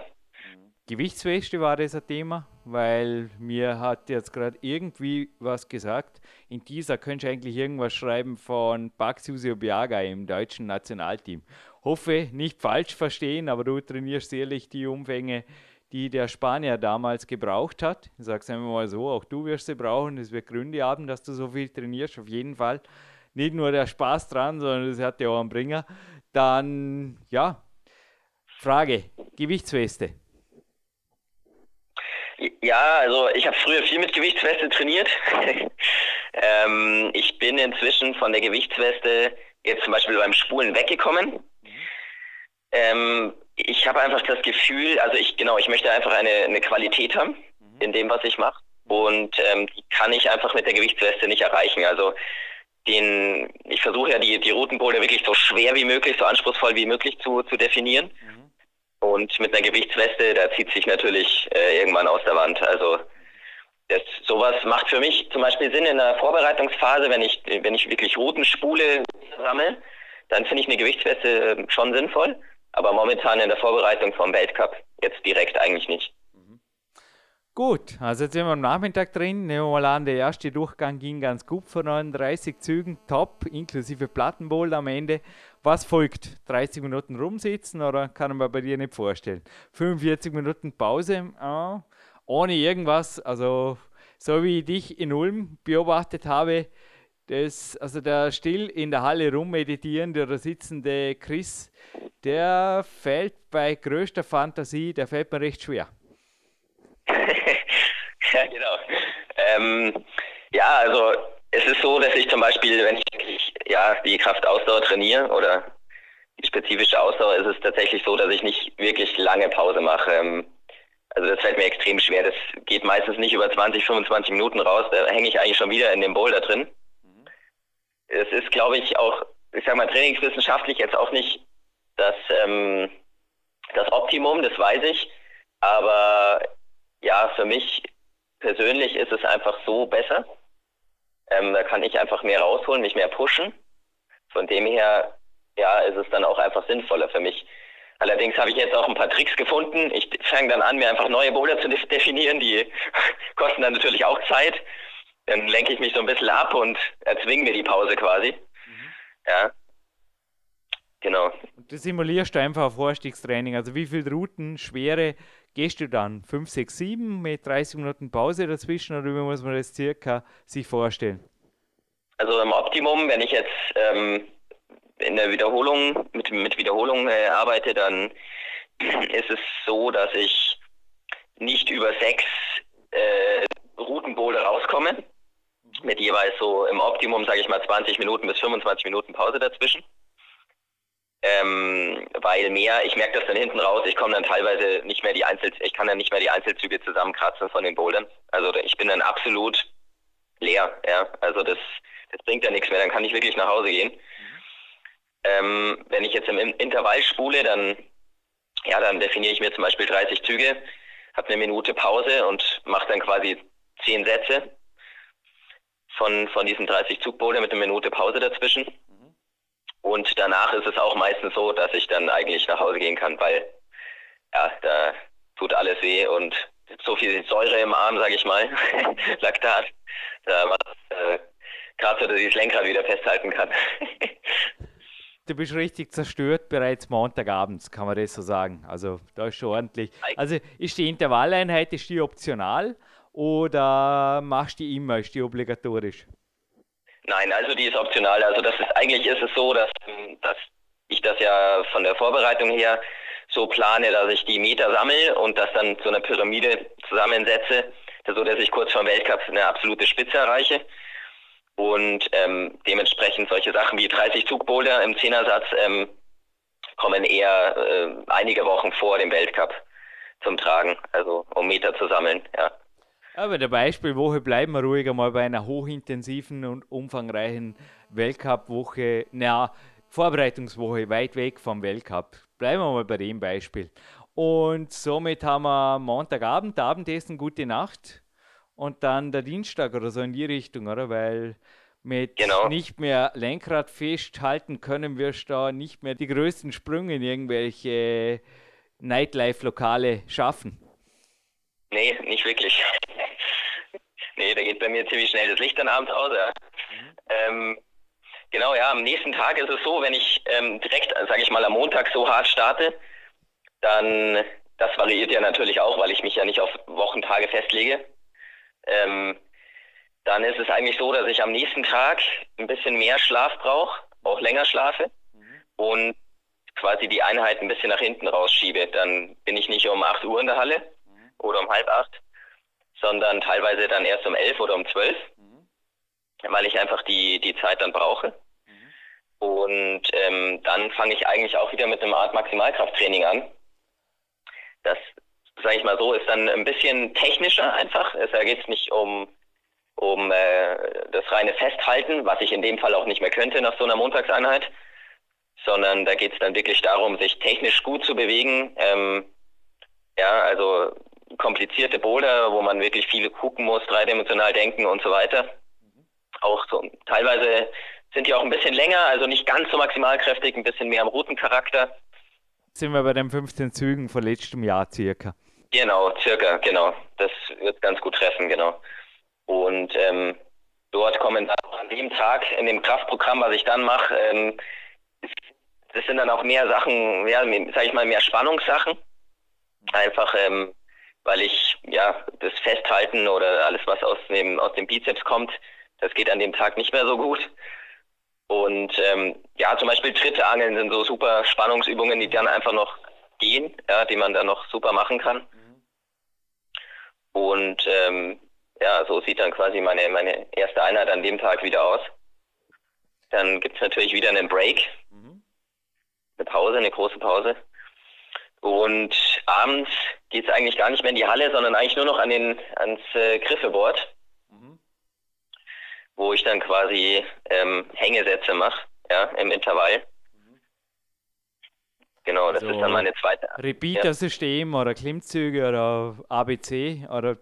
Gewichtsweste war das ein Thema, weil mir hat jetzt gerade irgendwie was gesagt. In dieser könntest du eigentlich irgendwas schreiben von Pax Biaga im deutschen Nationalteam. Hoffe, nicht falsch verstehen, aber du trainierst sicherlich die Umfänge, die der Spanier damals gebraucht hat. Ich sage es einmal mal so, auch du wirst sie brauchen. Es wird Gründe haben, dass du so viel trainierst, auf jeden Fall nicht nur der Spaß dran, sondern das hat ja auch einen Bringer. Dann, ja, Frage, Gewichtsweste. Ja, also ich habe früher viel mit Gewichtsweste trainiert. ähm, ich bin inzwischen von der Gewichtsweste jetzt zum Beispiel beim Spulen weggekommen. Ähm, ich habe einfach das Gefühl, also ich genau, ich möchte einfach eine, eine Qualität haben in dem, was ich mache. Und ähm, die kann ich einfach mit der Gewichtsweste nicht erreichen. Also den, ich versuche ja die, die Routenboulder wirklich so schwer wie möglich, so anspruchsvoll wie möglich zu, zu definieren. Mhm. Und mit einer Gewichtsweste, da zieht sich natürlich äh, irgendwann aus der Wand. Also das, sowas macht für mich zum Beispiel Sinn in der Vorbereitungsphase, wenn ich, wenn ich wirklich Routenspule sammle, dann finde ich eine Gewichtsweste äh, schon sinnvoll. Aber momentan in der Vorbereitung vom Weltcup jetzt direkt eigentlich nicht. Gut, also jetzt sind wir am Nachmittag drin. Nehmen wir mal an, der erste Durchgang ging ganz gut von 39 Zügen, top, inklusive Plattenbowl am Ende. Was folgt? 30 Minuten rumsitzen oder kann man bei dir nicht vorstellen? 45 Minuten Pause, oh, ohne irgendwas, also so wie ich dich in Ulm beobachtet habe, Das, also der still in der Halle rummeditierende oder sitzende Chris, der fällt bei größter Fantasie, der fällt mir recht schwer. ja, genau. Ähm, ja, also es ist so, dass ich zum Beispiel, wenn ich ja, die Kraftausdauer trainiere oder die spezifische Ausdauer, ist es tatsächlich so, dass ich nicht wirklich lange Pause mache. Ähm, also das fällt mir extrem schwer. Das geht meistens nicht über 20, 25 Minuten raus. Da hänge ich eigentlich schon wieder in dem Boulder drin. Es ist, glaube ich, auch, ich sag mal, trainingswissenschaftlich jetzt auch nicht das, ähm, das Optimum, das weiß ich. Aber ja, für mich persönlich ist es einfach so besser. Ähm, da kann ich einfach mehr rausholen, mich mehr pushen. Von dem her, ja, ist es dann auch einfach sinnvoller für mich. Allerdings habe ich jetzt auch ein paar Tricks gefunden. Ich fange dann an, mir einfach neue Boulder zu definieren. Die kosten dann natürlich auch Zeit. Dann lenke ich mich so ein bisschen ab und erzwinge mir die Pause quasi. Mhm. Ja. Genau. Und das simulierst du einfach auf Vorstiegstraining. Also wie viele Routen, schwere gehst du dann? 5, 6, 7 mit 30 Minuten Pause dazwischen oder wie muss man das circa sich vorstellen? Also im Optimum, wenn ich jetzt ähm, in der Wiederholung, mit, mit Wiederholung äh, arbeite, dann ist es so, dass ich nicht über sechs äh, Routenbowle rauskomme. Mit jeweils so im Optimum, sage ich mal, 20 Minuten bis 25 Minuten Pause dazwischen. Ähm, weil mehr, ich merke das dann hinten raus, ich komme dann teilweise nicht mehr die Einzel, ich kann dann nicht mehr die Einzelzüge zusammenkratzen von den Bouldern. Also ich bin dann absolut leer, ja. Also das, das bringt ja nichts mehr, dann kann ich wirklich nach Hause gehen. Mhm. Ähm, wenn ich jetzt im Intervall spule, dann, ja, dann definiere ich mir zum Beispiel 30 Züge, habe eine Minute Pause und mache dann quasi 10 Sätze von, von diesen 30 Zugbowler mit einer Minute Pause dazwischen. Und danach ist es auch meistens so, dass ich dann eigentlich nach Hause gehen kann, weil ja, da tut alles weh und so viel Säure im Arm, sage ich mal, Laktat, da man äh, gerade so, dass ich das Lenkrad wieder festhalten kann. du bist richtig zerstört bereits Montagabends, kann man das so sagen. Also da ist schon ordentlich. Also ist die Intervalleinheit, ist die optional oder machst du die immer, ist die obligatorisch? Nein, also die ist optional. Also das ist eigentlich ist es so, dass, dass ich das ja von der Vorbereitung her so plane, dass ich die Meter sammle und das dann zu einer Pyramide zusammensetze, so dass ich kurz vor dem Weltcup eine absolute Spitze erreiche. Und ähm, dementsprechend solche Sachen wie 30 Zugboulder im Zehnersatz ähm, kommen eher äh, einige Wochen vor dem Weltcup zum Tragen, also um Meter zu sammeln, ja. Aber der Beispielwoche bleiben wir ruhig einmal bei einer hochintensiven und umfangreichen Weltcup-Woche, naja, Vorbereitungswoche weit weg vom Weltcup. Bleiben wir mal bei dem Beispiel. Und somit haben wir Montagabend, Abendessen, gute Nacht und dann der Dienstag oder so in die Richtung, oder? Weil mit genau. nicht mehr Lenkrad festhalten können wir da nicht mehr die größten Sprünge in irgendwelche Nightlife-Lokale schaffen. Nee, nicht wirklich. Nee, da geht bei mir ziemlich schnell das Licht dann abends aus. Ja. Mhm. Ähm, genau, ja, am nächsten Tag ist es so, wenn ich ähm, direkt, sage ich mal, am Montag so hart starte, dann, das variiert ja natürlich auch, weil ich mich ja nicht auf Wochentage festlege. Ähm, dann ist es eigentlich so, dass ich am nächsten Tag ein bisschen mehr Schlaf brauche, auch länger schlafe mhm. und quasi die Einheit ein bisschen nach hinten rausschiebe. Dann bin ich nicht um 8 Uhr in der Halle, oder um halb acht, sondern teilweise dann erst um elf oder um zwölf, mhm. weil ich einfach die, die Zeit dann brauche. Mhm. Und ähm, dann fange ich eigentlich auch wieder mit einer Art Maximalkrafttraining an. Das, sage ich mal so, ist dann ein bisschen technischer einfach. Es geht nicht um, um äh, das reine Festhalten, was ich in dem Fall auch nicht mehr könnte nach so einer Montagseinheit, sondern da geht es dann wirklich darum, sich technisch gut zu bewegen. Ähm, ja, also komplizierte Boulder, wo man wirklich viel gucken muss, dreidimensional denken und so weiter. Auch so, teilweise sind die auch ein bisschen länger, also nicht ganz so maximalkräftig, ein bisschen mehr am Routencharakter. Sind wir bei den 15 Zügen von letztem Jahr circa? Genau, circa, genau. Das wird ganz gut treffen, genau. Und ähm, dort kommen dann an dem Tag in dem Kraftprogramm, was ich dann mache, ähm, das sind dann auch mehr Sachen, ja, sag ich mal, mehr Spannungssachen. Einfach ähm, weil ich ja das Festhalten oder alles, was aus dem, aus dem Bizeps kommt, das geht an dem Tag nicht mehr so gut. Und ähm, ja, zum Beispiel Tritte angeln sind so super Spannungsübungen, die dann einfach noch gehen, ja, die man dann noch super machen kann. Und ähm, ja, so sieht dann quasi meine, meine erste Einheit an dem Tag wieder aus. Dann gibt es natürlich wieder einen Break, mhm. eine Pause, eine große Pause. Und abends geht es eigentlich gar nicht mehr in die Halle, sondern eigentlich nur noch an den, ans äh, Griffeboard, mhm. wo ich dann quasi ähm, Hängesätze mache, ja, im Intervall. Mhm. Genau, das also ist dann meine zweite. Repeater-System ja. oder Klimmzüge oder ABC oder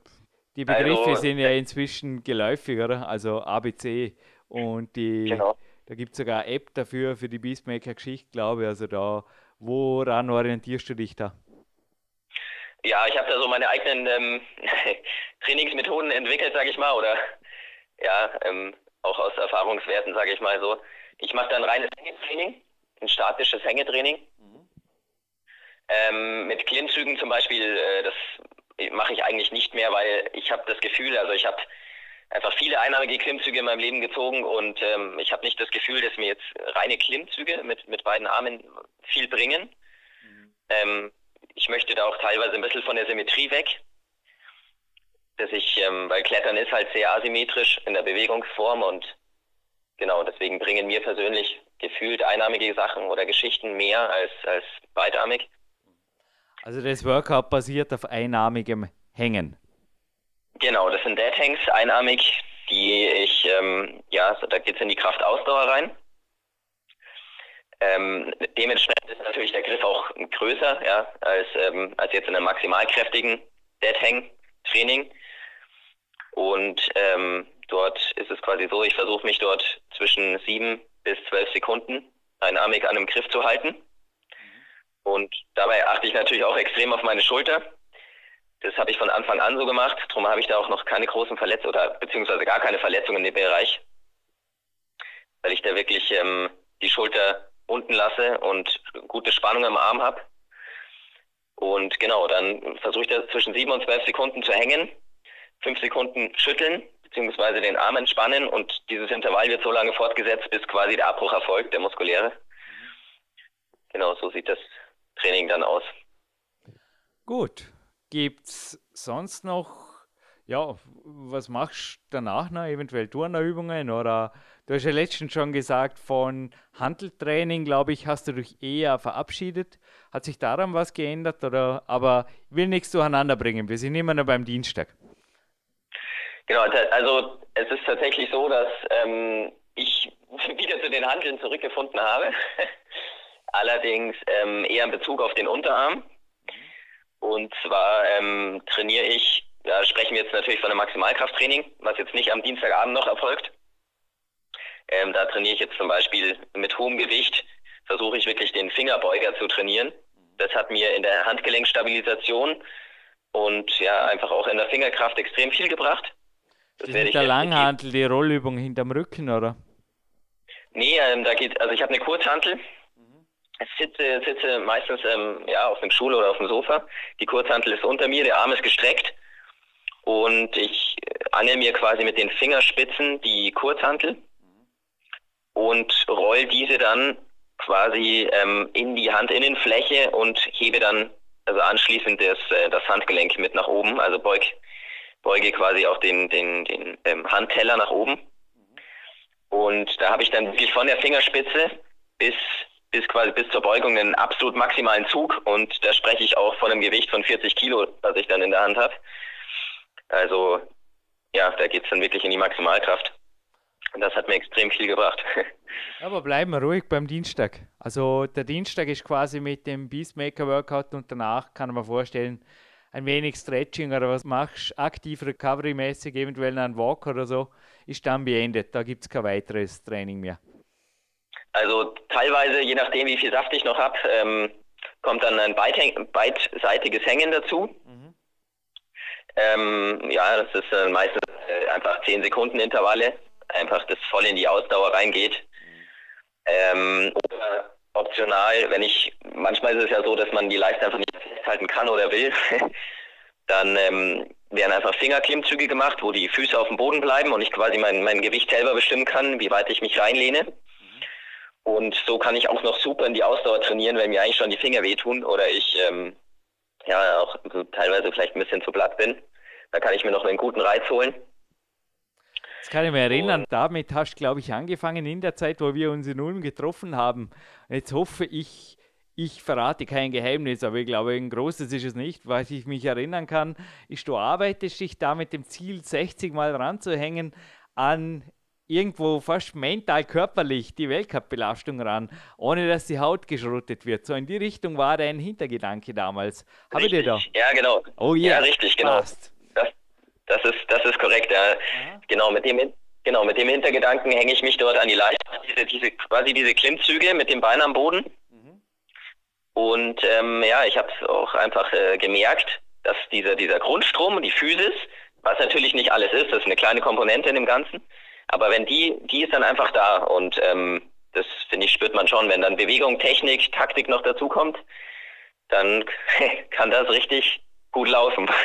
die Begriffe also, sind ja inzwischen geläufig, oder? Also ABC und die genau. da gibt es sogar eine App dafür für die Beastmaker-Geschichte, glaube ich. Also da Woran orientierst du dich da? Ja, ich habe da so meine eigenen ähm, Trainingsmethoden entwickelt, sage ich mal, oder ja, ähm, auch aus Erfahrungswerten, sage ich mal so. Ich mache dann reines Hängetraining, ein statisches Hängetraining. Mhm. Ähm, mit Klimmzügen zum Beispiel, äh, das mache ich eigentlich nicht mehr, weil ich habe das Gefühl, also ich habe einfach viele einarmige Klimmzüge in meinem Leben gezogen und ähm, ich habe nicht das Gefühl, dass mir jetzt reine Klimmzüge mit, mit beiden Armen viel bringen. Mhm. Ähm, ich möchte da auch teilweise ein bisschen von der Symmetrie weg. Dass ich, ähm, weil Klettern ist halt sehr asymmetrisch in der Bewegungsform und genau, deswegen bringen mir persönlich gefühlt einarmige Sachen oder Geschichten mehr als, als beidarmig. Also das Workout basiert auf einarmigem Hängen. Genau, das sind Dead Hangs, einarmig, die ich, ähm, ja, da geht es in die Kraftausdauer rein. Ähm, dementsprechend ist natürlich der Griff auch größer, ja, als, ähm, als jetzt in einem maximalkräftigen Dead Hang Training. Und ähm, dort ist es quasi so, ich versuche mich dort zwischen sieben bis zwölf Sekunden einarmig an einem Griff zu halten. Und dabei achte ich natürlich auch extrem auf meine Schulter. Das habe ich von Anfang an so gemacht. Darum habe ich da auch noch keine großen Verletzungen oder beziehungsweise gar keine Verletzungen in dem Bereich. Weil ich da wirklich ähm, die Schulter unten lasse und gute Spannung im Arm habe. Und genau, dann versuche ich da zwischen sieben und zwölf Sekunden zu hängen, fünf Sekunden schütteln, beziehungsweise den Arm entspannen und dieses Intervall wird so lange fortgesetzt, bis quasi der Abbruch erfolgt, der muskuläre. Genau, so sieht das Training dann aus. Gut, Gibt es sonst noch, ja, was machst du danach noch? Eventuell Turnerübungen oder du hast ja letztens schon gesagt, von Handeltraining, glaube ich, hast du dich eher verabschiedet. Hat sich daran was geändert? Oder, aber ich will nichts durcheinander bringen. Wir sind immer noch beim Dienstag. Genau, also es ist tatsächlich so, dass ähm, ich wieder zu den Handeln zurückgefunden habe. Allerdings ähm, eher in Bezug auf den Unterarm. Und zwar ähm, trainiere ich, da sprechen wir jetzt natürlich von einem Maximalkrafttraining, was jetzt nicht am Dienstagabend noch erfolgt. Ähm, da trainiere ich jetzt zum Beispiel mit hohem Gewicht, versuche ich wirklich den Fingerbeuger zu trainieren. Das hat mir in der Handgelenkstabilisation und ja einfach auch in der Fingerkraft extrem viel gebracht. Das ist mit der Langhantel die Rollübung hinterm Rücken, oder? Nee, ähm, da geht, also ich habe eine Kurzhantel, sitze, sitze meistens ähm, ja, auf dem Stuhl oder auf dem Sofa. Die Kurzhantel ist unter mir, der Arm ist gestreckt und ich äh, angel mir quasi mit den Fingerspitzen die Kurzhantel und roll diese dann quasi ähm, in die Handinnenfläche und hebe dann also anschließend das, äh, das Handgelenk mit nach oben, also beug, beuge quasi auch den, den, den ähm, Handteller nach oben. Und da habe ich dann wirklich von der Fingerspitze bis bis quasi bis zur Beugung einen absolut maximalen Zug und da spreche ich auch von einem Gewicht von 40 Kilo, was ich dann in der Hand habe. Also ja, da geht es dann wirklich in die Maximalkraft. Und das hat mir extrem viel gebracht. Aber bleiben wir ruhig beim Dienstag. Also der Dienstag ist quasi mit dem Beastmaker Workout und danach kann man vorstellen, ein wenig Stretching oder was machst, aktiv recovery-mäßig, eventuell einen Walk oder so, ist dann beendet. Da gibt es kein weiteres Training mehr. Also teilweise, je nachdem, wie viel Saft ich noch habe, ähm, kommt dann ein beidseitiges Hängen dazu. Mhm. Ähm, ja, das ist äh, meistens äh, einfach 10 Sekunden Intervalle, einfach das voll in die Ausdauer reingeht. Ähm, oder optional, wenn ich, manchmal ist es ja so, dass man die Leiste einfach nicht festhalten kann oder will, dann ähm, werden einfach Fingerklimmzüge gemacht, wo die Füße auf dem Boden bleiben und ich quasi mein, mein Gewicht selber bestimmen kann, wie weit ich mich reinlehne. Und so kann ich auch noch super in die Ausdauer trainieren, wenn mir eigentlich schon die Finger wehtun oder ich ähm, ja auch teilweise vielleicht ein bisschen zu platt bin. Da kann ich mir noch einen guten Reiz holen. Das kann ich mich erinnern, damit hast du, glaube ich, angefangen in der Zeit, wo wir uns in Ulm getroffen haben. Jetzt hoffe ich, ich verrate kein Geheimnis, aber ich glaube, ein großes ist es nicht. Was ich mich erinnern kann, ist, du arbeitest dich da mit dem Ziel, 60 Mal ranzuhängen an irgendwo fast mental, körperlich die Weltcup-Belastung ran, ohne dass die Haut geschrottet wird. So in die Richtung war dein Hintergedanke damals. Habe ich dir da? Ja, genau. Oh yeah. Ja, richtig, genau. Das, das, ist, das ist korrekt, ja. Genau, mit dem, genau, mit dem Hintergedanken hänge ich mich dort an die Leiter, diese, diese, quasi diese Klimmzüge mit dem Bein am Boden. Mhm. Und ähm, ja, ich habe es auch einfach äh, gemerkt, dass dieser, dieser Grundstrom, die Physis, was natürlich nicht alles ist, das ist eine kleine Komponente in dem Ganzen, aber wenn die, die ist dann einfach da und ähm, das finde ich, spürt man schon, wenn dann Bewegung, Technik, Taktik noch dazu kommt, dann kann das richtig gut laufen.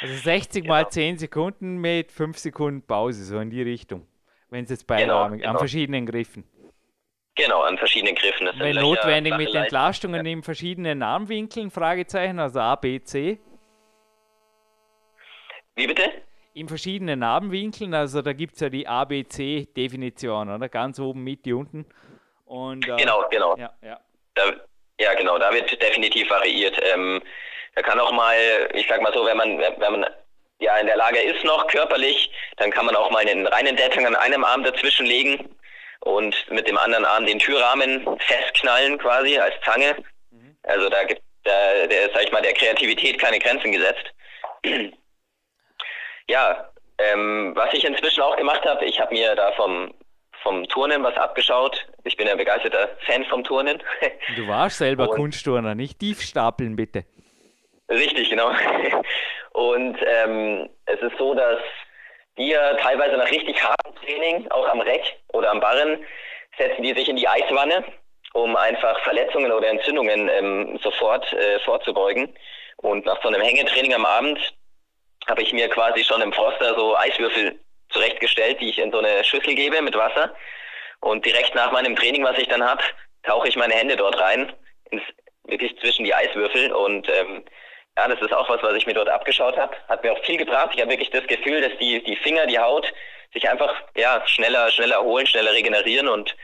Also 60 genau. mal 10 Sekunden mit 5 Sekunden Pause, so in die Richtung. Wenn es jetzt bei genau, genau. an verschiedenen Griffen. Genau, an verschiedenen Griffen. Das Wenn notwendig mit Entlastungen ja. in verschiedenen Armwinkeln, Fragezeichen, also A, B, C. Wie bitte? In verschiedenen Narbenwinkeln. Also da gibt es ja die ABC-Definition, oder? Ganz oben, Mitte, unten. Und, äh, genau, genau. Ja, ja. Da, ja, genau, da wird definitiv variiert. Ähm, da kann auch mal, ich sag mal so, wenn man, wenn man ja in der Lage ist noch körperlich, dann kann man auch mal einen reinen Deadhang an einem Arm dazwischen legen und mit dem anderen Arm den Türrahmen festknallen quasi als Zange. Mhm. Also da gibt da, der, sag ich mal, der Kreativität keine Grenzen gesetzt. Ja, ähm, was ich inzwischen auch gemacht habe, ich habe mir da vom, vom Turnen was abgeschaut. Ich bin ein begeisterter Fan vom Turnen. Du warst selber Und, Kunstturner, nicht tiefstapeln bitte. Richtig, genau. Und ähm, es ist so, dass wir teilweise nach richtig hartem Training, auch am Reck oder am Barren, setzen die sich in die Eiswanne, um einfach Verletzungen oder Entzündungen ähm, sofort äh, vorzubeugen. Und nach so einem Hängetraining am Abend habe ich mir quasi schon im Froster so Eiswürfel zurechtgestellt, die ich in so eine Schüssel gebe mit Wasser. Und direkt nach meinem Training, was ich dann habe, tauche ich meine Hände dort rein, ins, wirklich zwischen die Eiswürfel. Und ähm, ja, das ist auch was, was ich mir dort abgeschaut habe. Hat mir auch viel gebracht. Ich habe wirklich das Gefühl, dass die, die Finger, die Haut sich einfach ja, schneller, schneller erholen, schneller regenerieren und,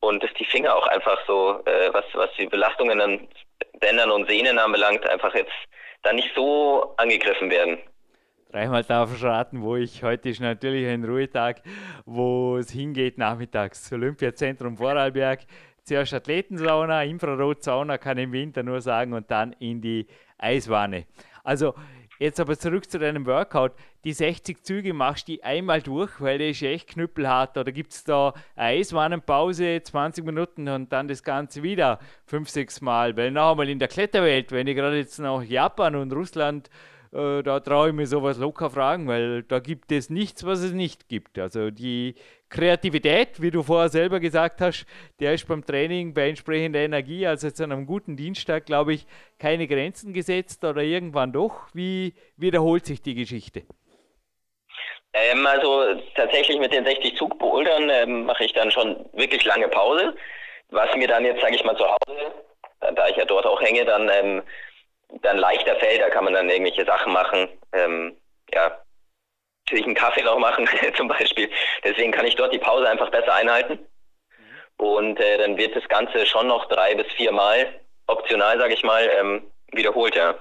und dass die Finger auch einfach so, äh, was, was die Belastungen an Bändern und Sehnen anbelangt, einfach jetzt dann nicht so angegriffen werden. Dreimal darf ich raten, wo ich heute ist natürlich ein Ruhetag, wo es hingeht nachmittags. Olympiazentrum Vorarlberg, zuerst Athletensauna, Infrarotsauna kann im Winter nur sagen und dann in die Eiswanne. Also jetzt aber zurück zu deinem Workout. Die 60 Züge machst du einmal durch, weil der ist echt knüppelhart. Oder gibt es da eine Eiswannenpause, 20 Minuten und dann das Ganze wieder 5, 6 Mal? Weil noch einmal in der Kletterwelt, wenn ich gerade jetzt nach Japan und Russland äh, da traue ich mir sowas locker fragen, weil da gibt es nichts, was es nicht gibt. Also die Kreativität, wie du vorher selber gesagt hast, der ist beim Training bei entsprechender Energie, also an einem guten Dienstag, glaube ich, keine Grenzen gesetzt oder irgendwann doch. Wie wiederholt sich die Geschichte? Ähm, also tatsächlich mit den 60 Zugbouldern ähm, mache ich dann schon wirklich lange Pause. Was mir dann jetzt, sage ich mal, zu Hause, da ich ja dort auch hänge, dann ähm, dann leichter fällt, da kann man dann irgendwelche Sachen machen. Ähm, ja, natürlich einen Kaffee noch machen zum Beispiel. Deswegen kann ich dort die Pause einfach besser einhalten. Und äh, dann wird das Ganze schon noch drei bis vier Mal, optional sage ich mal, ähm, wiederholt, ja.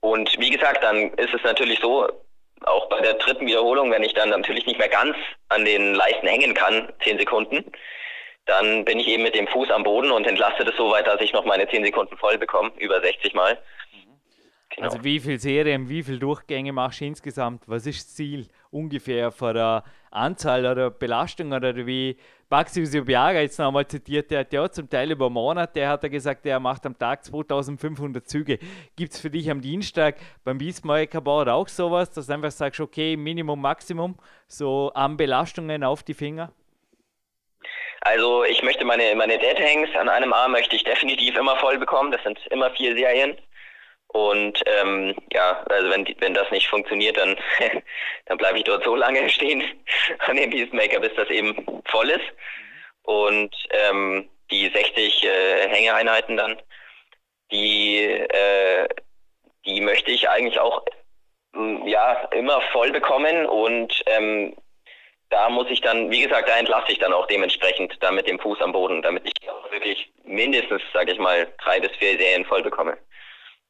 Und wie gesagt, dann ist es natürlich so, auch bei der dritten Wiederholung, wenn ich dann natürlich nicht mehr ganz an den Leisten hängen kann, zehn Sekunden, dann bin ich eben mit dem Fuß am Boden und entlaste das so weit, dass ich noch meine 10 Sekunden voll bekomme, über 60 Mal. Genau. Also wie viele Serien, wie viele Durchgänge machst du insgesamt? Was ist das Ziel ungefähr von der Anzahl oder Belastung oder wie Baxi Subiaga jetzt nochmal zitiert, der hat ja zum Teil über Monate, der hat er gesagt, er macht am Tag 2500 Züge. Gibt es für dich am Dienstag beim Beastmaker auch sowas, dass du einfach sagst, okay, Minimum, Maximum, so an Belastungen auf die Finger? Also ich möchte meine, meine Dead Hangs an einem Arm möchte ich definitiv immer voll bekommen. Das sind immer vier Serien. Und ähm, ja, also wenn, wenn das nicht funktioniert, dann, dann bleibe ich dort so lange stehen an dem Peacemaker, bis das eben voll ist. Und ähm, die 60 äh, Hängeeinheiten dann, die, äh, die möchte ich eigentlich auch ja, immer voll bekommen und ähm, da muss ich dann, wie gesagt, da entlasse ich dann auch dementsprechend da mit dem Fuß am Boden, damit ich auch wirklich mindestens, sage ich mal, drei bis vier Serien voll bekomme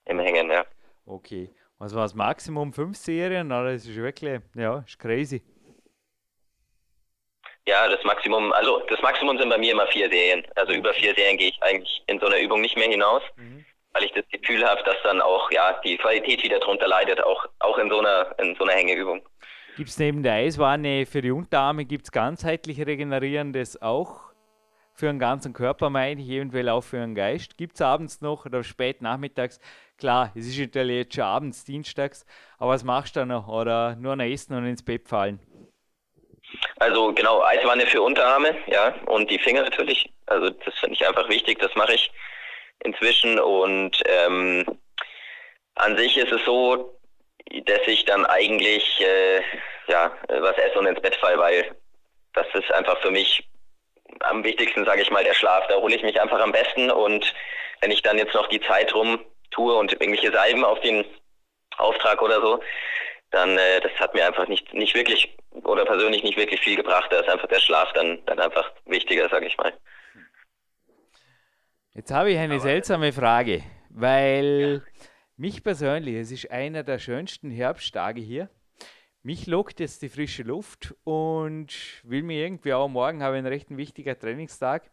im Hängen, ja. Okay. Was war das Maximum? Fünf Serien? Na, das ist wirklich, ja, ist crazy. Ja, das Maximum, also das Maximum sind bei mir immer vier Serien. Also über vier Serien gehe ich eigentlich in so einer Übung nicht mehr hinaus, mhm. weil ich das Gefühl habe, dass dann auch ja die Qualität wieder drunter leidet, auch, auch in so einer in so einer Hängeübung. Gibt es neben der Eiswanne für die Unterarme, gibt ganzheitlich regenerierendes auch für den ganzen Körper, meine ich, eventuell auch für den Geist? Gibt es abends noch oder spät nachmittags? Klar, es ist natürlich jetzt schon abends, dienstags, aber was machst du da noch? Oder nur noch essen und ins Bett fallen? Also genau, Eiswanne für Unterarme, ja, und die Finger natürlich. Also das finde ich einfach wichtig, das mache ich inzwischen. Und ähm, an sich ist es so, dass ich dann eigentlich äh, ja, was esse und ins Bett fall, weil das ist einfach für mich am wichtigsten, sage ich mal, der Schlaf. Da hole ich mich einfach am besten und wenn ich dann jetzt noch die Zeit rum tue und irgendwelche Salben auf den Auftrag oder so, dann äh, das hat mir einfach nicht, nicht wirklich oder persönlich nicht wirklich viel gebracht. Da ist einfach der Schlaf dann, dann einfach wichtiger, sage ich mal. Jetzt habe ich eine Aber seltsame Frage, weil ja. Mich persönlich, es ist einer der schönsten Herbsttage hier. Mich lockt jetzt die frische Luft und will mir irgendwie auch morgen habe einen recht wichtigen Trainingstag,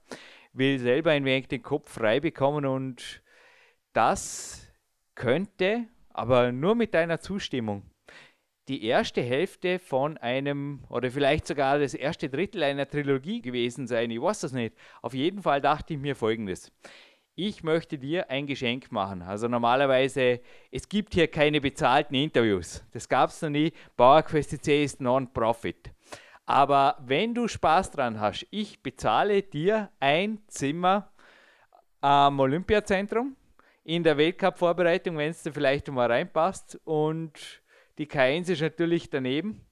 will selber ein wenig den Kopf frei bekommen und das könnte, aber nur mit deiner Zustimmung, die erste Hälfte von einem oder vielleicht sogar das erste Drittel einer Trilogie gewesen sein. Ich weiß das nicht. Auf jeden Fall dachte ich mir folgendes ich möchte dir ein Geschenk machen. Also normalerweise, es gibt hier keine bezahlten Interviews. Das gab es noch nie. PowerQuest C ist Non-Profit. Aber wenn du Spaß dran hast, ich bezahle dir ein Zimmer am Olympiazentrum in der Weltcup-Vorbereitung, wenn es dir vielleicht mal reinpasst. Und die K1 ist natürlich daneben.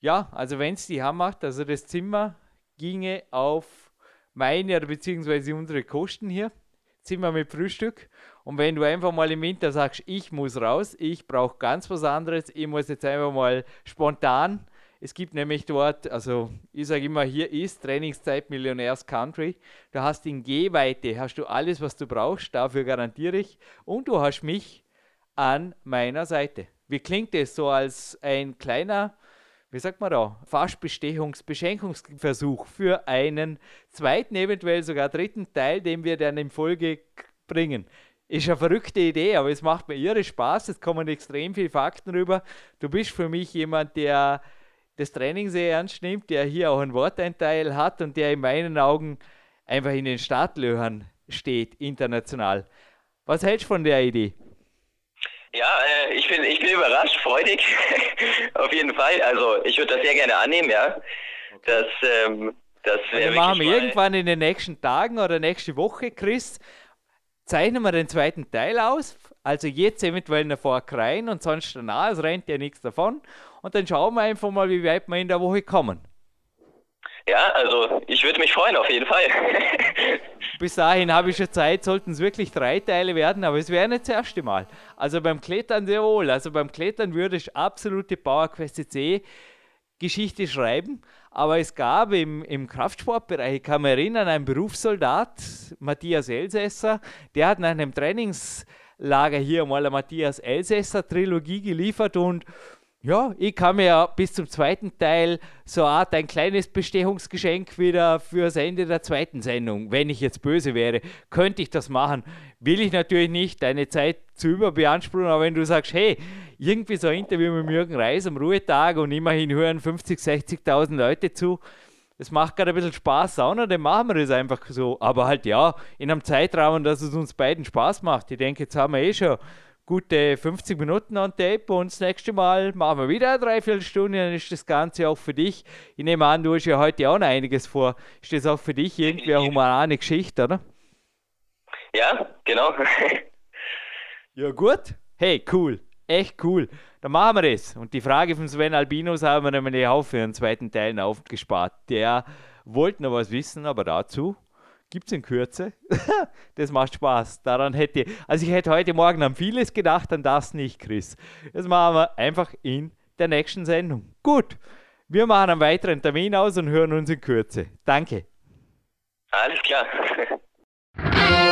Ja, also wenn es die Hand macht, also das Zimmer ginge auf meine oder beziehungsweise unsere Kosten hier. Zimmer mit Frühstück. Und wenn du einfach mal im Winter sagst, ich muss raus, ich brauche ganz was anderes, ich muss jetzt einfach mal spontan. Es gibt nämlich dort, also ich sage immer, hier ist Trainingszeit Millionärs Country. Du hast in Gehweite, hast du alles, was du brauchst, dafür garantiere ich. Und du hast mich an meiner Seite. Wie klingt es so als ein kleiner wie sagt man da, fast Beschenkungsversuch für einen zweiten, eventuell sogar dritten Teil, den wir dann in Folge bringen. Ist eine verrückte Idee, aber es macht mir irre Spaß. Es kommen extrem viele Fakten rüber. Du bist für mich jemand, der das Training sehr ernst nimmt, der hier auch ein Worteinteil hat und der in meinen Augen einfach in den Startlöchern steht, international. Was hältst du von der Idee? Ja, äh, ich, bin, ich bin überrascht, freudig, auf jeden Fall. Also ich würde das sehr gerne annehmen, ja. Okay. Das, ähm, das wir machen wir irgendwann in den nächsten Tagen oder nächste Woche, Chris, zeichnen wir den zweiten Teil aus. Also jetzt eventuell noch vor rein und sonst danach, es rennt ja nichts davon. Und dann schauen wir einfach mal, wie weit wir in der Woche kommen. Ja, also ich würde mich freuen, auf jeden Fall. Bis dahin habe ich schon Zeit, sollten es wirklich drei Teile werden, aber es wäre nicht das erste Mal. Also beim Klettern sehr wohl. Also beim Klettern würde ich absolute PowerQuest C Geschichte schreiben, aber es gab im, im Kraftsportbereich, ich kann mich erinnern, einen Berufssoldat, Matthias Elsässer, der hat nach einem Trainingslager hier mal eine Matthias Elsässer Trilogie geliefert und ja, ich kann mir ja bis zum zweiten Teil so Art ein kleines Bestechungsgeschenk wieder fürs Ende der zweiten Sendung, wenn ich jetzt böse wäre, könnte ich das machen. Will ich natürlich nicht, deine Zeit zu überbeanspruchen, aber wenn du sagst, hey, irgendwie so ein Interview mit Jürgen Reis am Ruhetag und immerhin hören 50, 60.000 Leute zu, das macht gerade ein bisschen Spaß, Sauna, dann machen wir das einfach so. Aber halt ja, in einem Zeitraum, dass es uns beiden Spaß macht. Ich denke, jetzt haben wir eh schon gute 50 Minuten an Tape und das nächste Mal machen wir wieder eine Dreiviertelstunde, dann ist das Ganze auch für dich. Ich nehme an, du hast ja heute auch noch einiges vor. Ist das auch für dich irgendwie eine humane Geschichte, oder? Ja, genau. Ja, gut. Hey, cool. Echt cool. Dann machen wir das. Und die Frage von Sven Albinos haben wir nämlich auch für den zweiten Teil aufgespart. Der wollte noch was wissen, aber dazu gibt es in Kürze. das macht Spaß. Daran hätte, also ich hätte heute Morgen an vieles gedacht, an das nicht, Chris. Das machen wir einfach in der nächsten Sendung. Gut. Wir machen einen weiteren Termin aus und hören uns in Kürze. Danke. Alles klar.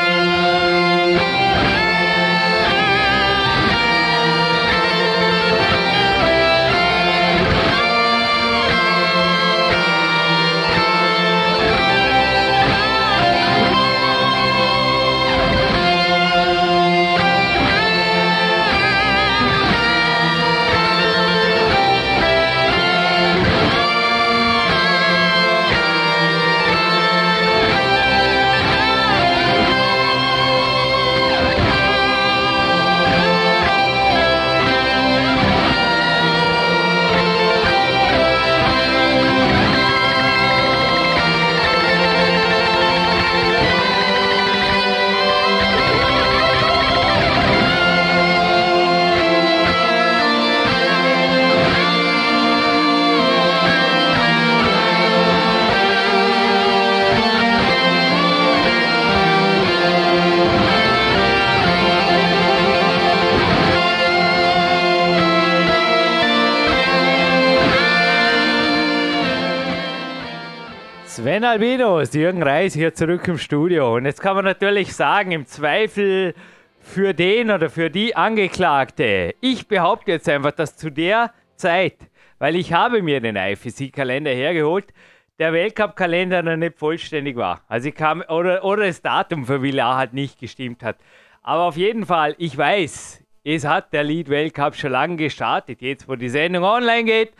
Sven Albinos, Jürgen Reis hier zurück im Studio. Und jetzt kann man natürlich sagen, im Zweifel für den oder für die Angeklagte. Ich behaupte jetzt einfach, dass zu der Zeit, weil ich habe mir den IFC-Kalender hergeholt, der Weltcup-Kalender noch nicht vollständig war. Also ich kam, oder, oder das Datum für Villar halt nicht gestimmt hat. Aber auf jeden Fall, ich weiß, es hat der Lead-Weltcup schon lange gestartet. Jetzt, wo die Sendung online geht,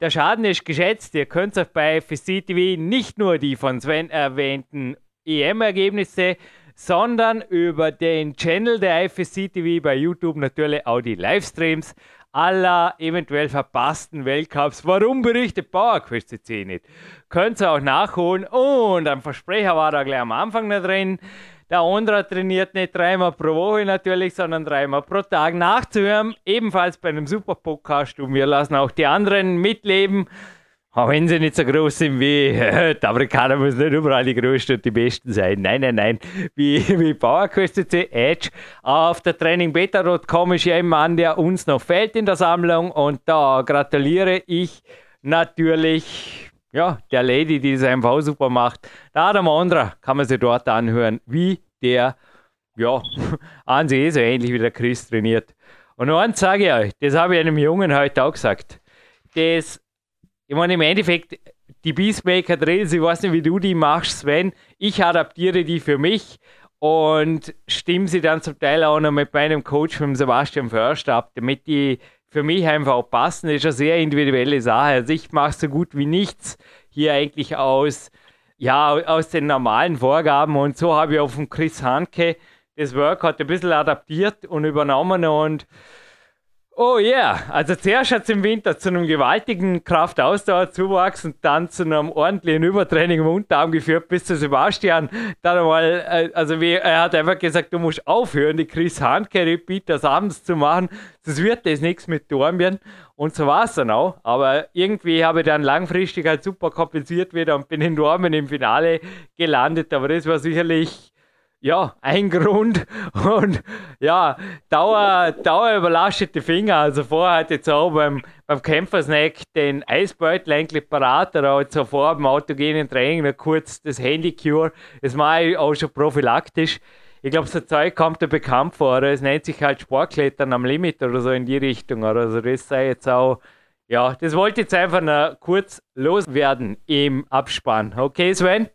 der Schaden ist geschätzt. Ihr könnt auf bei FSC TV nicht nur die von Sven erwähnten EM-Ergebnisse, sondern über den Channel der IFSC TV bei YouTube natürlich auch die Livestreams aller eventuell verpassten Weltcups. Warum berichtet PowerQuest CC nicht? Könnt ihr auch nachholen. Und ein Versprecher war da gleich am Anfang noch drin. Der Ondra trainiert nicht dreimal pro Woche natürlich, sondern dreimal pro Tag nachzuhören. Ebenfalls bei einem super Podcast. Und wir lassen auch die anderen mitleben. Auch wenn sie nicht so groß sind wie die Amerikaner, müssen nicht überall die Größten und die Besten sein. Nein, nein, nein. Wie, wie PowerQuest Edge. Auf der Training Beta.com ist ja ein Mann, der uns noch fehlt in der Sammlung. Und da gratuliere ich natürlich ja, der Lady, die es einfach super macht. Der Adam Andra kann man sich dort anhören, wie der, ja, an sich eh so ähnlich wie der Chris trainiert. Und eins sage ich euch, das habe ich einem Jungen heute auch gesagt. Das, ich meine, im Endeffekt, die Beastmaker Drills, ich weiß nicht, wie du die machst, Sven, ich adaptiere die für mich und stimme sie dann zum Teil auch noch mit meinem Coach, mit Sebastian Först ab, damit die für mich einfach auch passen. Das ist eine sehr individuelle Sache. Also ich mache so gut wie nichts hier eigentlich aus, ja, aus den normalen Vorgaben und so habe ich auch von Chris Hanke das Workout ein bisschen adaptiert und übernommen und Oh yeah. also zuerst hat es im Winter zu einem gewaltigen Kraftausdauerzuwachs und dann zu einem ordentlichen Übertraining im Unterarm geführt, bis zu Sebastian dann einmal, äh, also wie, er hat einfach gesagt, du musst aufhören, die Chris Handke Repeaters abends zu machen, sonst wird das nichts mit Dornbirn. Und so war es dann auch. Aber irgendwie habe ich dann langfristig halt super kompensiert wieder und bin in Dormen im Finale gelandet. Aber das war sicherlich ja, ein Grund und ja, Dauer, Dauer überlastete Finger. Also vorher hatte ich auch beim, beim Kämpfersnack den Eisbeutel eigentlich parat oder halt so vor dem autogenen Training noch kurz das Handy-Cure. Das mache ich auch schon prophylaktisch. Ich glaube, so Zeug kommt da bekannt vor. Es nennt sich halt Sportklettern am Limit oder so in die Richtung. Oder? Also das sei jetzt auch, ja, das wollte jetzt einfach noch kurz loswerden im Abspann. Okay, Sven?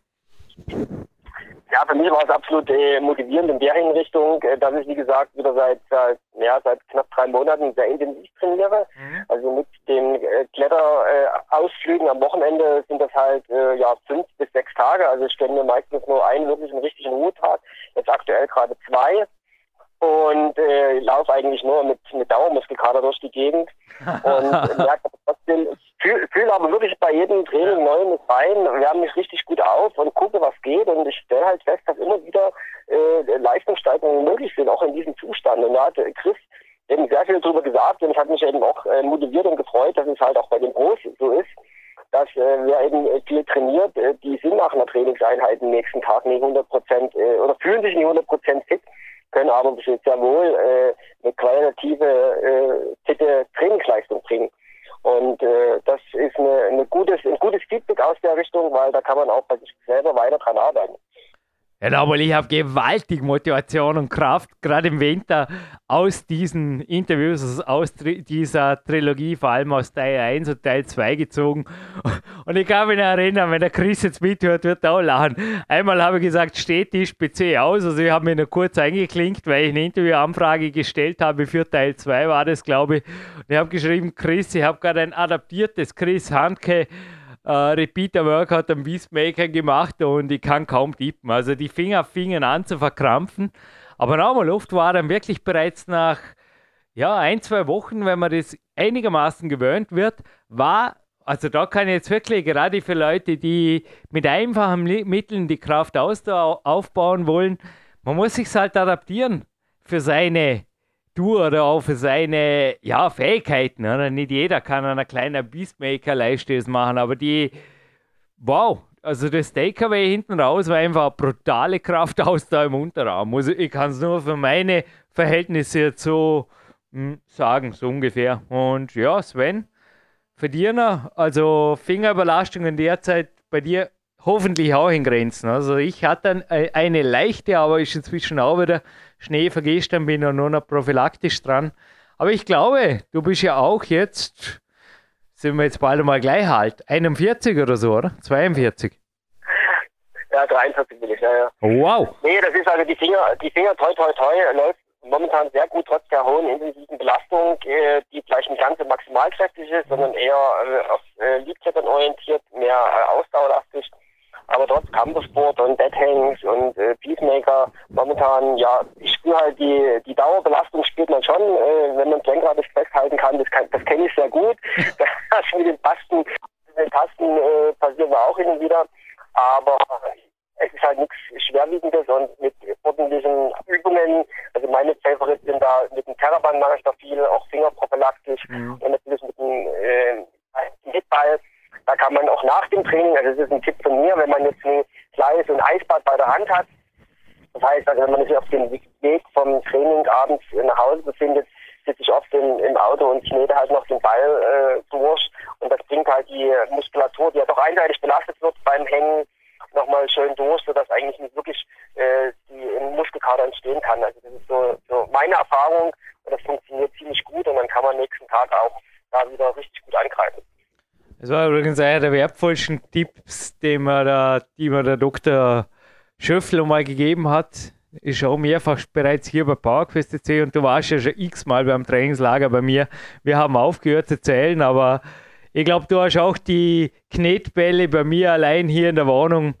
Ja, für mich war es absolut äh, motivierend in der Hinrichtung, äh, dass ich, wie gesagt, wieder seit, seit, ja, seit knapp drei Monaten sehr intensiv trainiere. Mhm. Also mit den äh, Kletterausflügen am Wochenende sind das halt äh, ja fünf bis sechs Tage. Also ich stelle mir meistens nur einen wirklichen richtigen Ruhetag. Jetzt aktuell gerade zwei. Und äh, laufe eigentlich nur mit, mit Dauermuskelkater durch die Gegend. Und merke trotzdem, fühle fühl aber wirklich bei jedem Training neu mit rein, wärme mich richtig gut auf und gucke, was geht. Und ich stelle halt fest, dass immer wieder äh, Leistungssteigerungen möglich sind, auch in diesem Zustand. Und da hat Chris eben sehr viel darüber gesagt und ich habe mich eben auch äh, motiviert und gefreut, dass es halt auch bei den Pros so ist, dass äh, wer eben viel trainiert, äh, die sind nach einer Trainingseinheit am nächsten Tag nicht 100 Prozent äh, oder fühlen sich nicht 100 Prozent fit, können aber sehr wohl äh, eine qualitative, äh, fitte Trainingsleistung bringen. Und äh, das ist eine, eine gutes, ein gutes Feedback aus der Richtung, weil da kann man auch bei sich selber weiter dran arbeiten. Ja, aber ich habe gewaltig Motivation und Kraft, gerade im Winter, aus diesen Interviews, aus dieser Trilogie, vor allem aus Teil 1 und Teil 2 gezogen. Und ich kann mich erinnern, wenn der Chris jetzt mithört, wird er auch lachen. Einmal habe ich gesagt, steht die PC aus. Also ich habe mich noch kurz eingeklinkt, weil ich eine Interviewanfrage gestellt habe für Teil 2, war das, glaube ich. Und ich habe geschrieben, Chris, ich habe gerade ein adaptiertes Chris Handke äh, Repeater Workout am Beastmaker gemacht und ich kann kaum tippen. Also die Finger fingen an zu verkrampfen. Aber nochmal, oft war dann wirklich bereits nach ja, ein, zwei Wochen, wenn man das einigermaßen gewöhnt wird, war, also da kann ich jetzt wirklich gerade für Leute, die mit einfachen Mitteln die Kraft aufbauen wollen, man muss sich halt adaptieren für seine Tour oder für seine ja, Fähigkeiten. Oder? Nicht jeder kann einen kleinen Beastmaker Leistung machen, aber die, wow, also das Takeaway hinten raus war einfach eine brutale Kraft aus da im Unterarm. Also ich kann es nur für meine Verhältnisse jetzt so hm, sagen, so ungefähr. Und ja, Sven, für dir noch, also Fingerüberlastungen derzeit bei dir hoffentlich auch in Grenzen. Also ich hatte eine leichte, aber ist inzwischen auch wieder Schnee vergisst, dann bin ich nur noch prophylaktisch dran. Aber ich glaube, du bist ja auch jetzt, sind wir jetzt bald mal gleich halt, 41 oder so, oder? 42? Ja, 43 bin ich, ja, ja. Wow. Nee, das ist also die Finger, die Finger toi toi toi läuft momentan sehr gut trotz der hohen intensiven Belastung, äh, die vielleicht nicht ganz so maximalkräftig ist, sondern eher äh, auf äh, orientiert, mehr äh, ausdauerlastig aber trotz Campussport und Deadhangs und äh, Peacemaker momentan, ja, ich spüre halt die, die Dauerbelastung spielt man schon, äh, wenn man das Lenkrad nicht festhalten kann, das, kann, das kenne ich sehr gut. das mit den Tasten, mit den Tasten äh, passieren wir auch hin und wieder, aber es ist halt nichts Schwerwiegendes und mit ordentlichen Übungen, also meine Favoriten sind da mit dem Terraband mache ich da viel, auch fingerprophylaktisch mhm. und natürlich mit dem äh, Hitball da kann man auch nach dem Training, also das ist ein Tipp von mir, wenn man jetzt ein kleines ein Eisbad bei der Hand hat, das heißt, also wenn man sich auf dem Weg vom Training abends nach Hause befindet, sitze ich oft im, im Auto und knete halt noch den Ball äh, durch und das bringt halt die Muskulatur, die ja doch einseitig belastet wird beim Hängen, nochmal schön durch, sodass eigentlich nicht wirklich äh, die Muskelkater entstehen kann. Also das ist so, so meine Erfahrung und das funktioniert ziemlich gut und dann kann man nächsten Tag auch da wieder richtig gut angreifen. Das war übrigens einer der wertvollsten Tipps, den mir der, die mir der Dr. Schöffler mal gegeben hat. Ist auch mehrfach bereits hier bei PowerQuest CC und du warst ja schon x-mal beim Trainingslager bei mir. Wir haben aufgehört zu zählen, aber ich glaube, du hast auch die Knetbälle bei mir allein hier in der Wohnung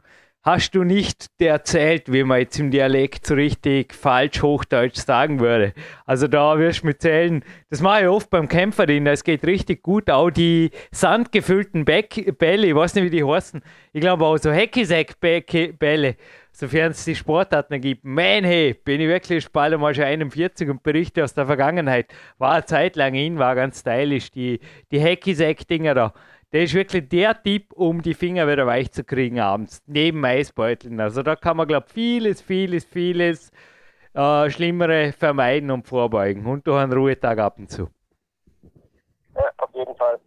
hast du nicht erzählt, wie man jetzt im Dialekt so richtig falsch Hochdeutsch sagen würde. Also da wirst du mit Zählen, das mache ich oft beim Kämpferin, es geht richtig gut. Auch die sandgefüllten Beck Bälle, ich weiß nicht, wie die heißen, ich glaube auch so Heckisack-Bälle, sofern es die Sportarten gibt. Man, hey, bin ich wirklich bald mal schon 41 und berichte aus der Vergangenheit. War eine Zeit lang in, war ganz stylisch, die, die Heckisack-Dinger da. Der ist wirklich der Tipp, um die Finger wieder weich zu kriegen abends, neben Eisbeuteln. Also da kann man, glaube ich, vieles, vieles, vieles äh, Schlimmere vermeiden und vorbeugen. Und durch einen Ruhetag ab und zu. Ja, auf jeden Fall.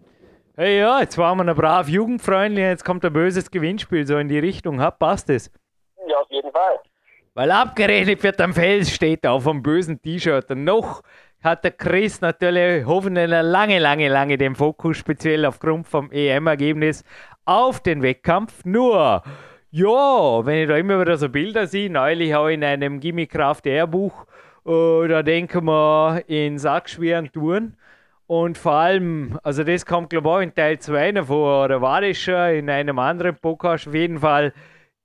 Hey, ja, jetzt waren wir noch brav jugendfreundlich, jetzt kommt ein böses Gewinnspiel so in die Richtung. Ha, passt es? Ja, auf jeden Fall. Weil abgerechnet wird am Fels steht auf einem bösen T-Shirt. Und noch hat der Chris natürlich hoffentlich lange, lange, lange den Fokus speziell aufgrund vom EM-Ergebnis auf den Wettkampf. Nur, ja, wenn ich da immer wieder so Bilder sehe, neulich auch in einem Gimme Kraft Air Buch, äh, da denken wir in sackschweren Touren. Und vor allem, also das kommt glaube ich auch in Teil 2 noch vor, oder war das schon in einem anderen Podcast auf jeden Fall,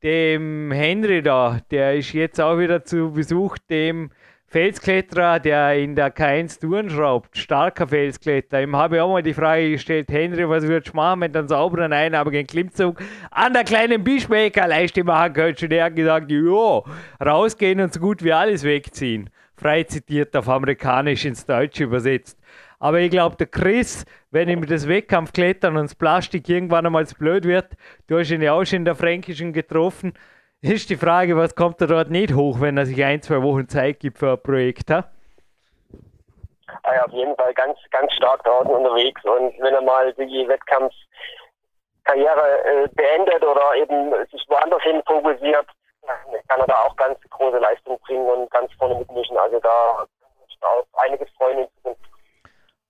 dem Henry da, der ist jetzt auch wieder zu Besuch, dem Felskletterer, der in der K1 Touren schraubt, starker Felskletterer. Ihm habe ich auch mal die Frage gestellt, Henry, was würdest du machen mit einem sauberen einarmigen Klimmzug an der kleinen Bischmecker Leiste machen könntest? Und er hat gesagt, ja, rausgehen und so gut wie alles wegziehen. Frei zitiert auf amerikanisch ins Deutsche übersetzt. Aber ich glaube, der Chris, wenn ihm das Wettkampfklettern und das Plastik irgendwann einmal zu blöd wird, du hast ihn ja auch schon in der Fränkischen getroffen, ist die Frage, was kommt er dort nicht hoch, wenn er sich ein, zwei Wochen Zeit gibt für ein Projekt? Ha? Ah ja, auf jeden Fall ganz, ganz stark draußen unterwegs und wenn er mal die Wettkampfkarriere äh, beendet oder eben sich woanders hin fokussiert, kann er da auch ganz große Leistung bringen und ganz vorne mitmischen. Also da auch einiges freuen in.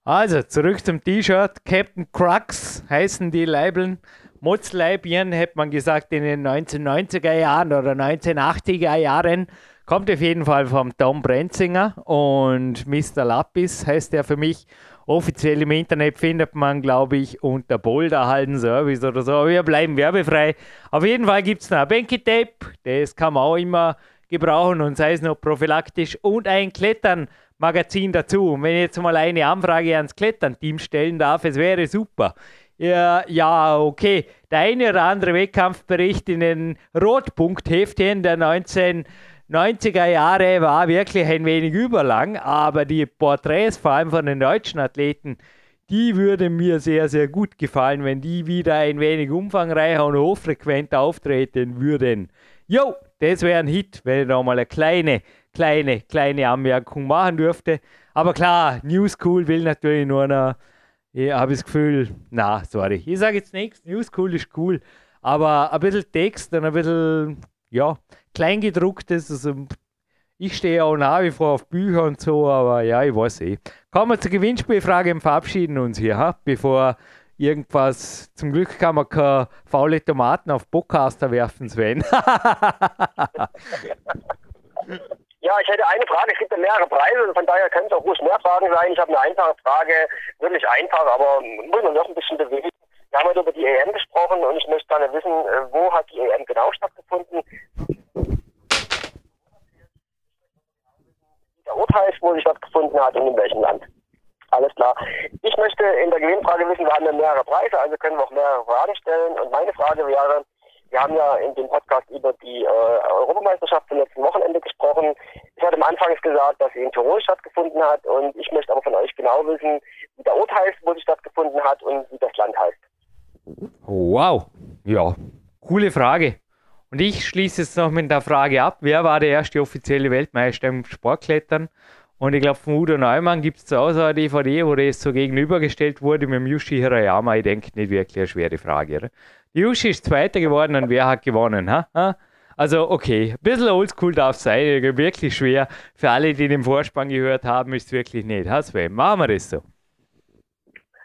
Also, zurück zum T-Shirt. Captain Crux heißen die Leibeln. Motzleibchen, hätte man gesagt, in den 1990er Jahren oder 1980er Jahren. Kommt auf jeden Fall vom Tom Brenzinger und Mr. Lapis heißt er für mich. Offiziell im Internet findet man, glaube ich, unter Boulderhalden Service oder so. Aber wir bleiben werbefrei. Auf jeden Fall gibt es noch ein Banky Tape, das kann man auch immer gebrauchen und sei es noch prophylaktisch und ein Klettern-Magazin dazu. Und wenn ich jetzt mal eine Anfrage ans Klettern-Team stellen darf, es wäre super. Ja, ja, okay. Der eine oder andere Wettkampfbericht in den Rotpunktheftchen der 1990er Jahre war wirklich ein wenig überlang, aber die Porträts, vor allem von den deutschen Athleten, die würden mir sehr, sehr gut gefallen, wenn die wieder ein wenig umfangreicher und hochfrequenter auftreten würden. Jo, das wäre ein Hit, wenn ich da mal eine kleine, kleine, kleine Anmerkung machen dürfte. Aber klar, New School will natürlich nur noch ich habe das Gefühl, na, sorry. Ich sage jetzt nichts, News cool ist cool, aber ein bisschen Text und ein bisschen, ja, kleingedrucktes. Also ich stehe auch nach wie vor auf Bücher und so, aber ja, ich weiß eh. Kommen wir zur Gewinnspielfrage und verabschieden uns hier, ha? bevor irgendwas. Zum Glück kann man keine faule Tomaten auf Bockcaster werfen, Sven. Ja, ich hätte eine Frage. Es gibt ja mehrere Preise, von daher können es auch ruhig mehr Fragen sein. Ich habe eine einfache Frage, wirklich einfach, aber muss man noch ein bisschen bewegen. Wir haben heute über die EM gesprochen und ich möchte gerne wissen, äh, wo hat die EM genau stattgefunden? Der Ort heißt, wo sie stattgefunden hat und in welchem Land. Alles klar. Ich möchte in der Gewinnfrage wissen, wir haben ja mehrere Preise, also können wir auch mehrere Fragen stellen. Und meine Frage wäre, wir haben ja in dem Podcast über die äh, Europameisterschaft vom letzten Wochenende gesprochen. Ich hatte am Anfang gesagt, dass sie in Tirol stattgefunden hat und ich möchte aber von euch genau wissen, wie der Ort heißt, wo sie stattgefunden hat und wie das Land heißt. Wow, ja, coole Frage. Und ich schließe jetzt noch mit der Frage ab, wer war der erste offizielle Weltmeister im Sportklettern? Und ich glaube, von Udo Neumann gibt es zu Hause eine DVD, wo das so gegenübergestellt wurde mit dem Yushi Hirayama. Ich denke, nicht wirklich eine schwere Frage. Oder? Yushi ist Zweiter geworden und wer hat gewonnen? Ha? Also, okay, ein bisschen oldschool darf es sein, wirklich schwer. Für alle, die den Vorspann gehört haben, ist es wirklich nicht. Ha, Sven, machen wir das so.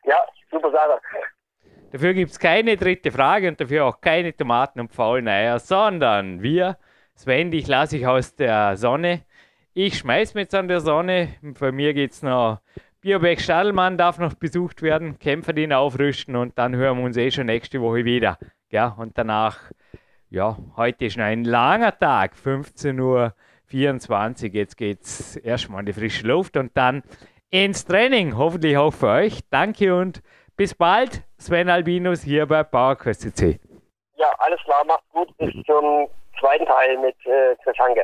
Ja, super Sache. Dafür gibt es keine dritte Frage und dafür auch keine Tomaten und faulen Eier, sondern wir, Sven, dich lasse ich aus der Sonne. Ich schmeiß mich jetzt an der Sonne. Bei mir geht es noch Biobeck Stadelmann darf noch besucht werden, Kämpfer den aufrüsten und dann hören wir uns eh schon nächste Woche wieder. Ja, und danach, ja, heute ist noch ein langer Tag, 15.24 Uhr. Jetzt geht es erstmal in die frische Luft und dann ins Training. Hoffentlich auch für euch. Danke und bis bald. Sven Albinus hier bei PowerQuest CC. Ja, alles klar, macht's gut. Bis zum zweiten Teil mit äh, Chris Hanke.